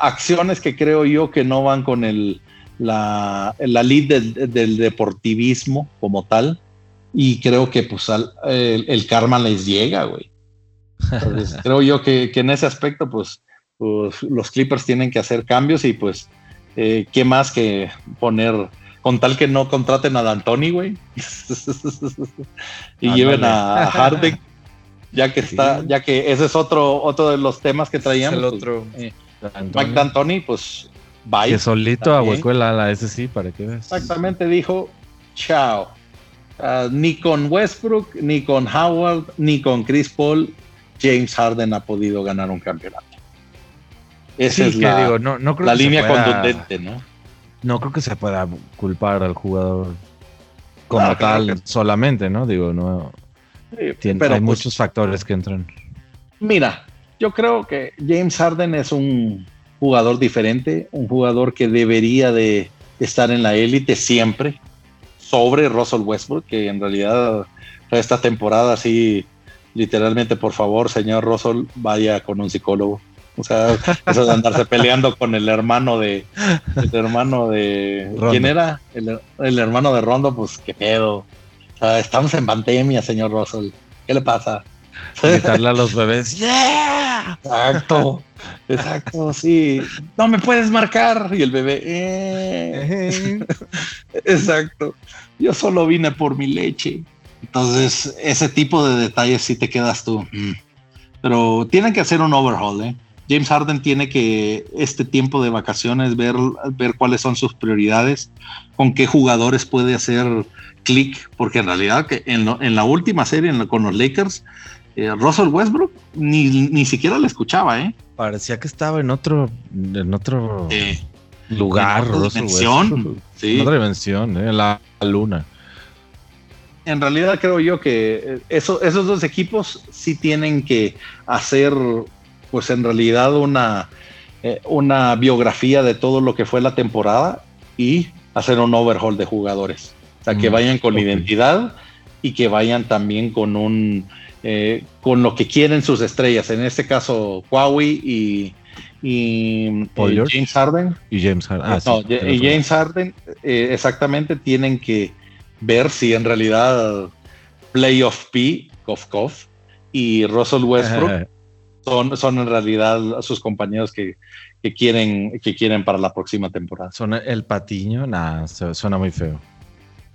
acciones que creo yo que no van con el, la, la lead del, deportivismo como tal. Y creo que pues el, karma les llega, güey. creo yo que, en ese aspecto, pues, pues, los Clippers tienen que hacer cambios y pues, eh, ¿qué más que poner, con tal que no contraten a D'Antoni, güey? y lleven a, Harden, ya que está, ya que ese es otro, otro de los temas que traíamos. el pues, otro. Eh, Mike D'Antoni, pues, bye. Que solito ahuecó el ala, ese sí, para que veas. Exactamente, dijo, chao. Ah, ni con Westbrook, ni con Howard, ni con Chris Paul James Harden ha podido ganar un campeonato. Esa es la, la línea contundente, ¿no? No creo que se pueda culpar al jugador como tal solamente, ¿no? Digo, no. hay pues muchos factores que entran. Mira, yo creo que James Harden es un jugador diferente, un jugador que debería de estar en la élite siempre, sobre Russell Westbrook, que en realidad esta temporada sí literalmente, por favor, señor Russell, vaya con un psicólogo. O sea, eso de andarse peleando con el hermano de. El hermano de. ¿Quién era? El, hermano de Rondo, pues qué pedo. O sea, estamos en pandemia, señor Russell. ¿Qué le pasa? Gritarle a los bebés. ¡Yeah! Exacto. Exacto, sí. No me puedes marcar. Y el bebé. Eh". Exacto. Yo solo vine por mi leche. Entonces, ese tipo de detalles sí te quedas tú. Mm. Pero tienen que hacer un overhaul, ¿eh? James Harden tiene que este tiempo de vacaciones ver, ver cuáles son sus prioridades, con qué jugadores puede hacer clic, porque en realidad que en, la última serie con los Lakers, eh, Russell Westbrook ni, siquiera le escuchaba, ¿eh? Parecía que estaba en otro, en otro lugar, en otra dimensión, En otra dimensión, en la luna en realidad creo yo que eh, esos dos equipos sí tienen que hacer, pues en realidad una, eh, una biografía de todo lo que fue la temporada y hacer un overhaul de jugadores. O sea, que mm, vayan con identidad y que vayan también con un eh, con lo que quieren sus estrellas. En este caso, Huawei y, James Harden. Y James Harden. Ah, y James Harden, exactamente, tienen que ver si en realidad Playoff P, Kof Kof, y Russell Westbrook son, son en realidad sus compañeros que, quieren, que quieren para la próxima temporada. Son el patiño, nada, suena muy feo.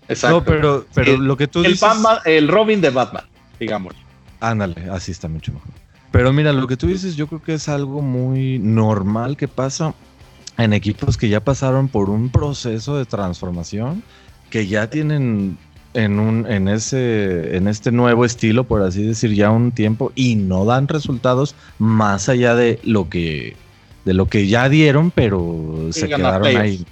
Exacto. pero, pero lo que tú el dices. el Robin de Batman, digamos. Ándale, así está mucho mejor. Pero mira, lo que tú dices, yo creo que es algo muy normal que pasa en equipos que ya pasaron por un proceso de transformación que ya tienen en un en ese en este nuevo estilo por así decir ya un tiempo y no dan resultados más allá de lo que de lo que ya dieron pero se quedaron ahí.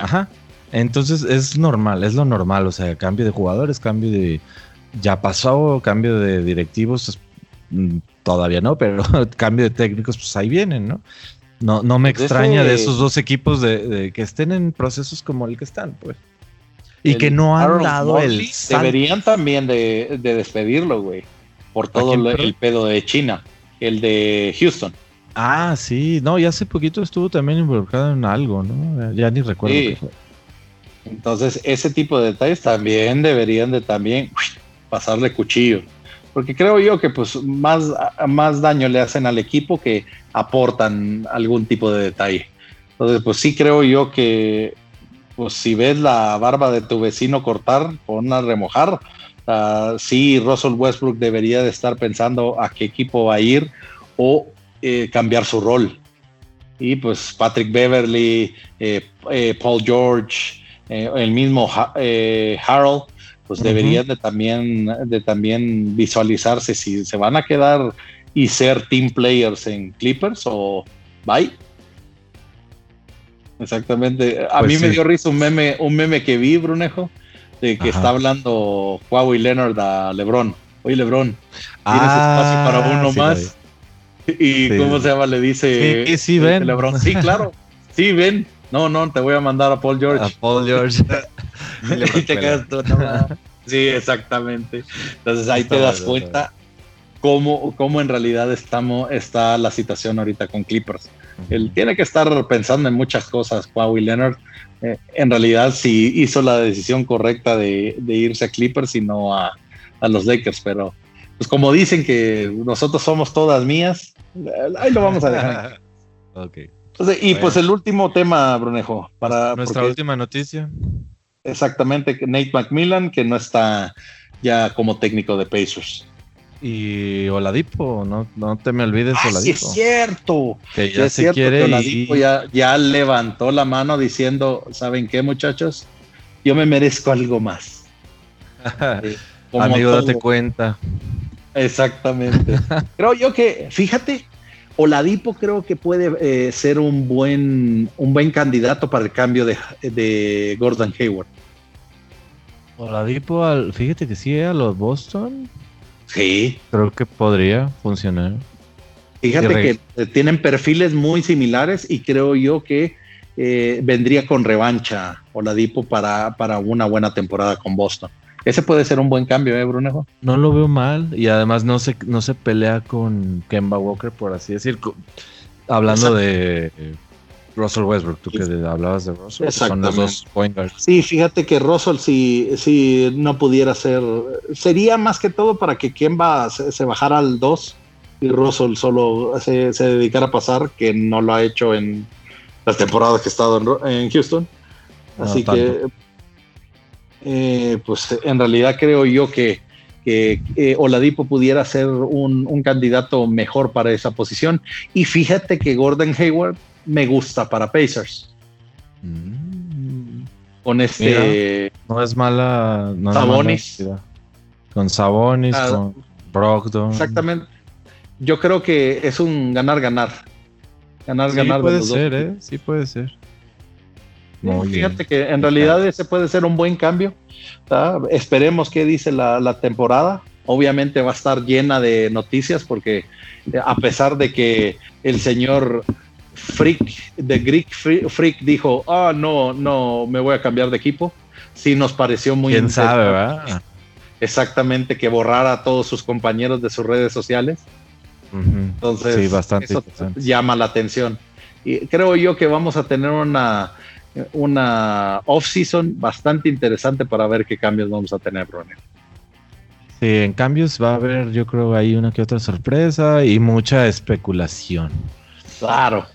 Ajá. Entonces es normal es lo normal o sea cambio de jugadores cambio de ya pasó cambio de directivos mm, todavía no pero cambio de técnicos pues ahí vienen no No, no me pues extraña de esos dos equipos de, que estén en procesos como el que están, pues. Y que no han dado el. Deberían también de, despedirlo, güey. Por todo el, pedo de China. El de Houston. Ah, sí. No, ya hace poquito estuvo también involucrado en algo, ¿no? Ya ni recuerdo qué fue. Entonces, ese tipo de detalles también deberían de también pasarle cuchillo. Porque creo yo que pues más, más daño le hacen al equipo que aportan algún tipo de detalle. Entonces, pues sí creo yo que pues si ves la barba de tu vecino cortar, ponla a remojar. Uh, sí, Russell Westbrook debería de estar pensando a qué equipo va a ir o eh, cambiar su rol. Y pues Patrick Beverly, eh, eh, Paul George, el mismo Harold, pues deberían de también, de también visualizarse si se van a quedar y ser team players en Clippers o bye. Exactamente. A pues mí me dio risa un meme, un meme que vi, Brunejo, de que está hablando y Leonard a Lebron. Oye, Lebron, ¿tienes espacio para uno ah, más? Y cómo se llama, le dice sí, sí, ven. Lebron. Sí, claro. Sí, ven. No, no, te voy a mandar a Paul George. A Paul George. y te quedas tú, Sí, exactamente. Entonces ahí te das cuenta cómo, cómo en realidad estamos, está la situación ahorita con Clippers. Él tiene que estar pensando en muchas cosas, Kawhi Leonard. Eh, en realidad sí hizo la decisión correcta de, irse a Clippers y no a, los Lakers, pero pues como dicen que nosotros somos todas mías, ahí lo vamos a dejar. ok. y pues el último tema, Brunejo, para nuestra última noticia. Exactamente, Nate McMillan, que no está ya como técnico de Pacers. Y Oladipo, no, no te me olvides ah, Oladipo. Sí es cierto. Que ya se quiere Oladipo ya, ya levantó la mano diciendo, ¿saben qué muchachos? Yo me merezco algo más. Eh, Amigo, date cuenta. Exactamente. creo yo que, fíjate, Oladipo creo que puede eh, ser un buen, un buen candidato para el cambio de, de Gordon Hayward. Oladipo, al, fíjate que sí, a los Boston. Sí. Creo que podría funcionar. Fíjate que eh, tienen perfiles muy similares y creo yo que eh, vendría con revancha Oladipo para, para una buena temporada con Boston. Ese puede ser un buen cambio, ¿eh, Brunejo? No lo veo mal y además no se, no se pelea con Kemba Walker, por así decir. Hablando de Russell Westbrook, tú que hablabas de Russell, son los dos point guards. Sí, fíjate que Russell si, si no pudiera ser, sería más que todo para que Kemba se, bajara al 2 y Russell solo se, dedicara a pasar, que no lo ha hecho en las temporadas que ha estado en, Houston. Así que, eh, pues en realidad creo yo que, que eh, Oladipo pudiera ser un, un candidato mejor para esa posición. Y fíjate que Gordon Hayward me gusta para Pacers. Mm. Con este. no es mala. Sabonis. con Sabonis, ah, con Brogdon. Exactamente. Yo creo que es un ganar-ganar. Ganar-ganar. Sí, puede ser, ¿eh? Sí, puede ser. fíjate que en realidad ese puede ser un buen cambio. Esperemos qué dice la, la temporada obviamente va a estar llena de noticias porque eh, a pesar de que el señor Freak, The Greek Freak dijo, ah, no, no, me voy a cambiar de equipo. Sí nos pareció muy... ¿Quién sabe, verdad? Exactamente, que borrara a todos sus compañeros de sus redes sociales. Entonces, sí, bastante eso llama la atención. Y creo yo que vamos a tener una, una off-season bastante interesante para ver qué cambios vamos a tener, Ronnie. Sí, en cambios va a haber, yo creo, ahí una que otra sorpresa y mucha especulación. Claro.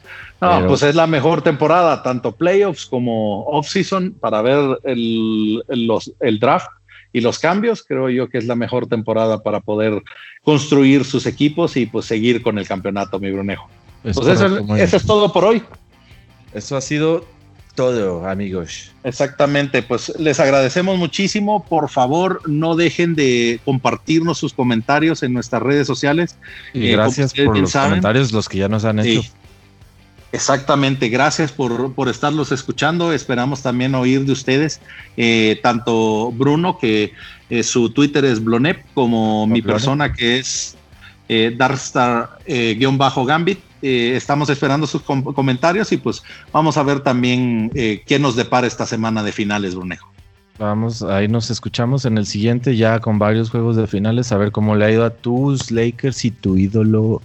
No, pues es la mejor temporada, tanto playoffs como off-season, para ver el, el, draft y los cambios. Creo yo que es la mejor temporada para poder construir sus equipos y pues seguir con el campeonato, mi Brunejo. pues eso, eso es todo por hoy. Eso ha sido todo, amigos. Exactamente, pues les agradecemos muchísimo. Por favor, no dejen de compartirnos sus comentarios en nuestras redes sociales. Y gracias por los comentarios, los que ya nos han hecho. Exactamente, gracias por, por, estarlos escuchando. Esperamos también oír de ustedes, eh, tanto Bruno, que eh, su Twitter es Blonep, como mi persona que es eh, Darstar-Gambit. Eh, estamos esperando sus comentarios y pues vamos a ver también eh, qué nos depara esta semana de finales, Brunejo. Vamos, ahí nos escuchamos en el siguiente ya con varios juegos de finales, a ver cómo le ha ido a tus Lakers y tu ídolo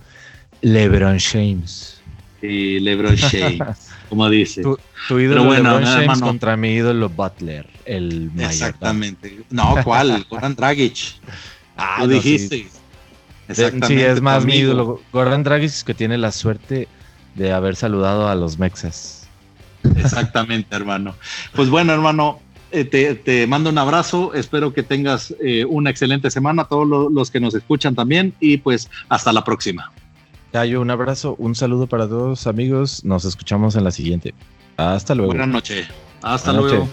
LeBron James. Sí, LeBron James, como dice. Tu, ídolo LeBron James contra mi ídolo Butler, el mayor. Exactamente. No, ¿cuál? Goran Dragic. Ah, lo dijiste. Sí, es más mi ídolo. Goran Dragic que tiene la suerte de haber saludado a los Mexas. Exactamente, hermano. Pues bueno, hermano, eh, te, mando un abrazo. Espero que tengas eh, una excelente semana, todos los que nos escuchan también. Y pues hasta la próxima. Cayo, un abrazo, un saludo para todos amigos. Nos escuchamos en la siguiente. Hasta luego. Buenas noches. Hasta luego.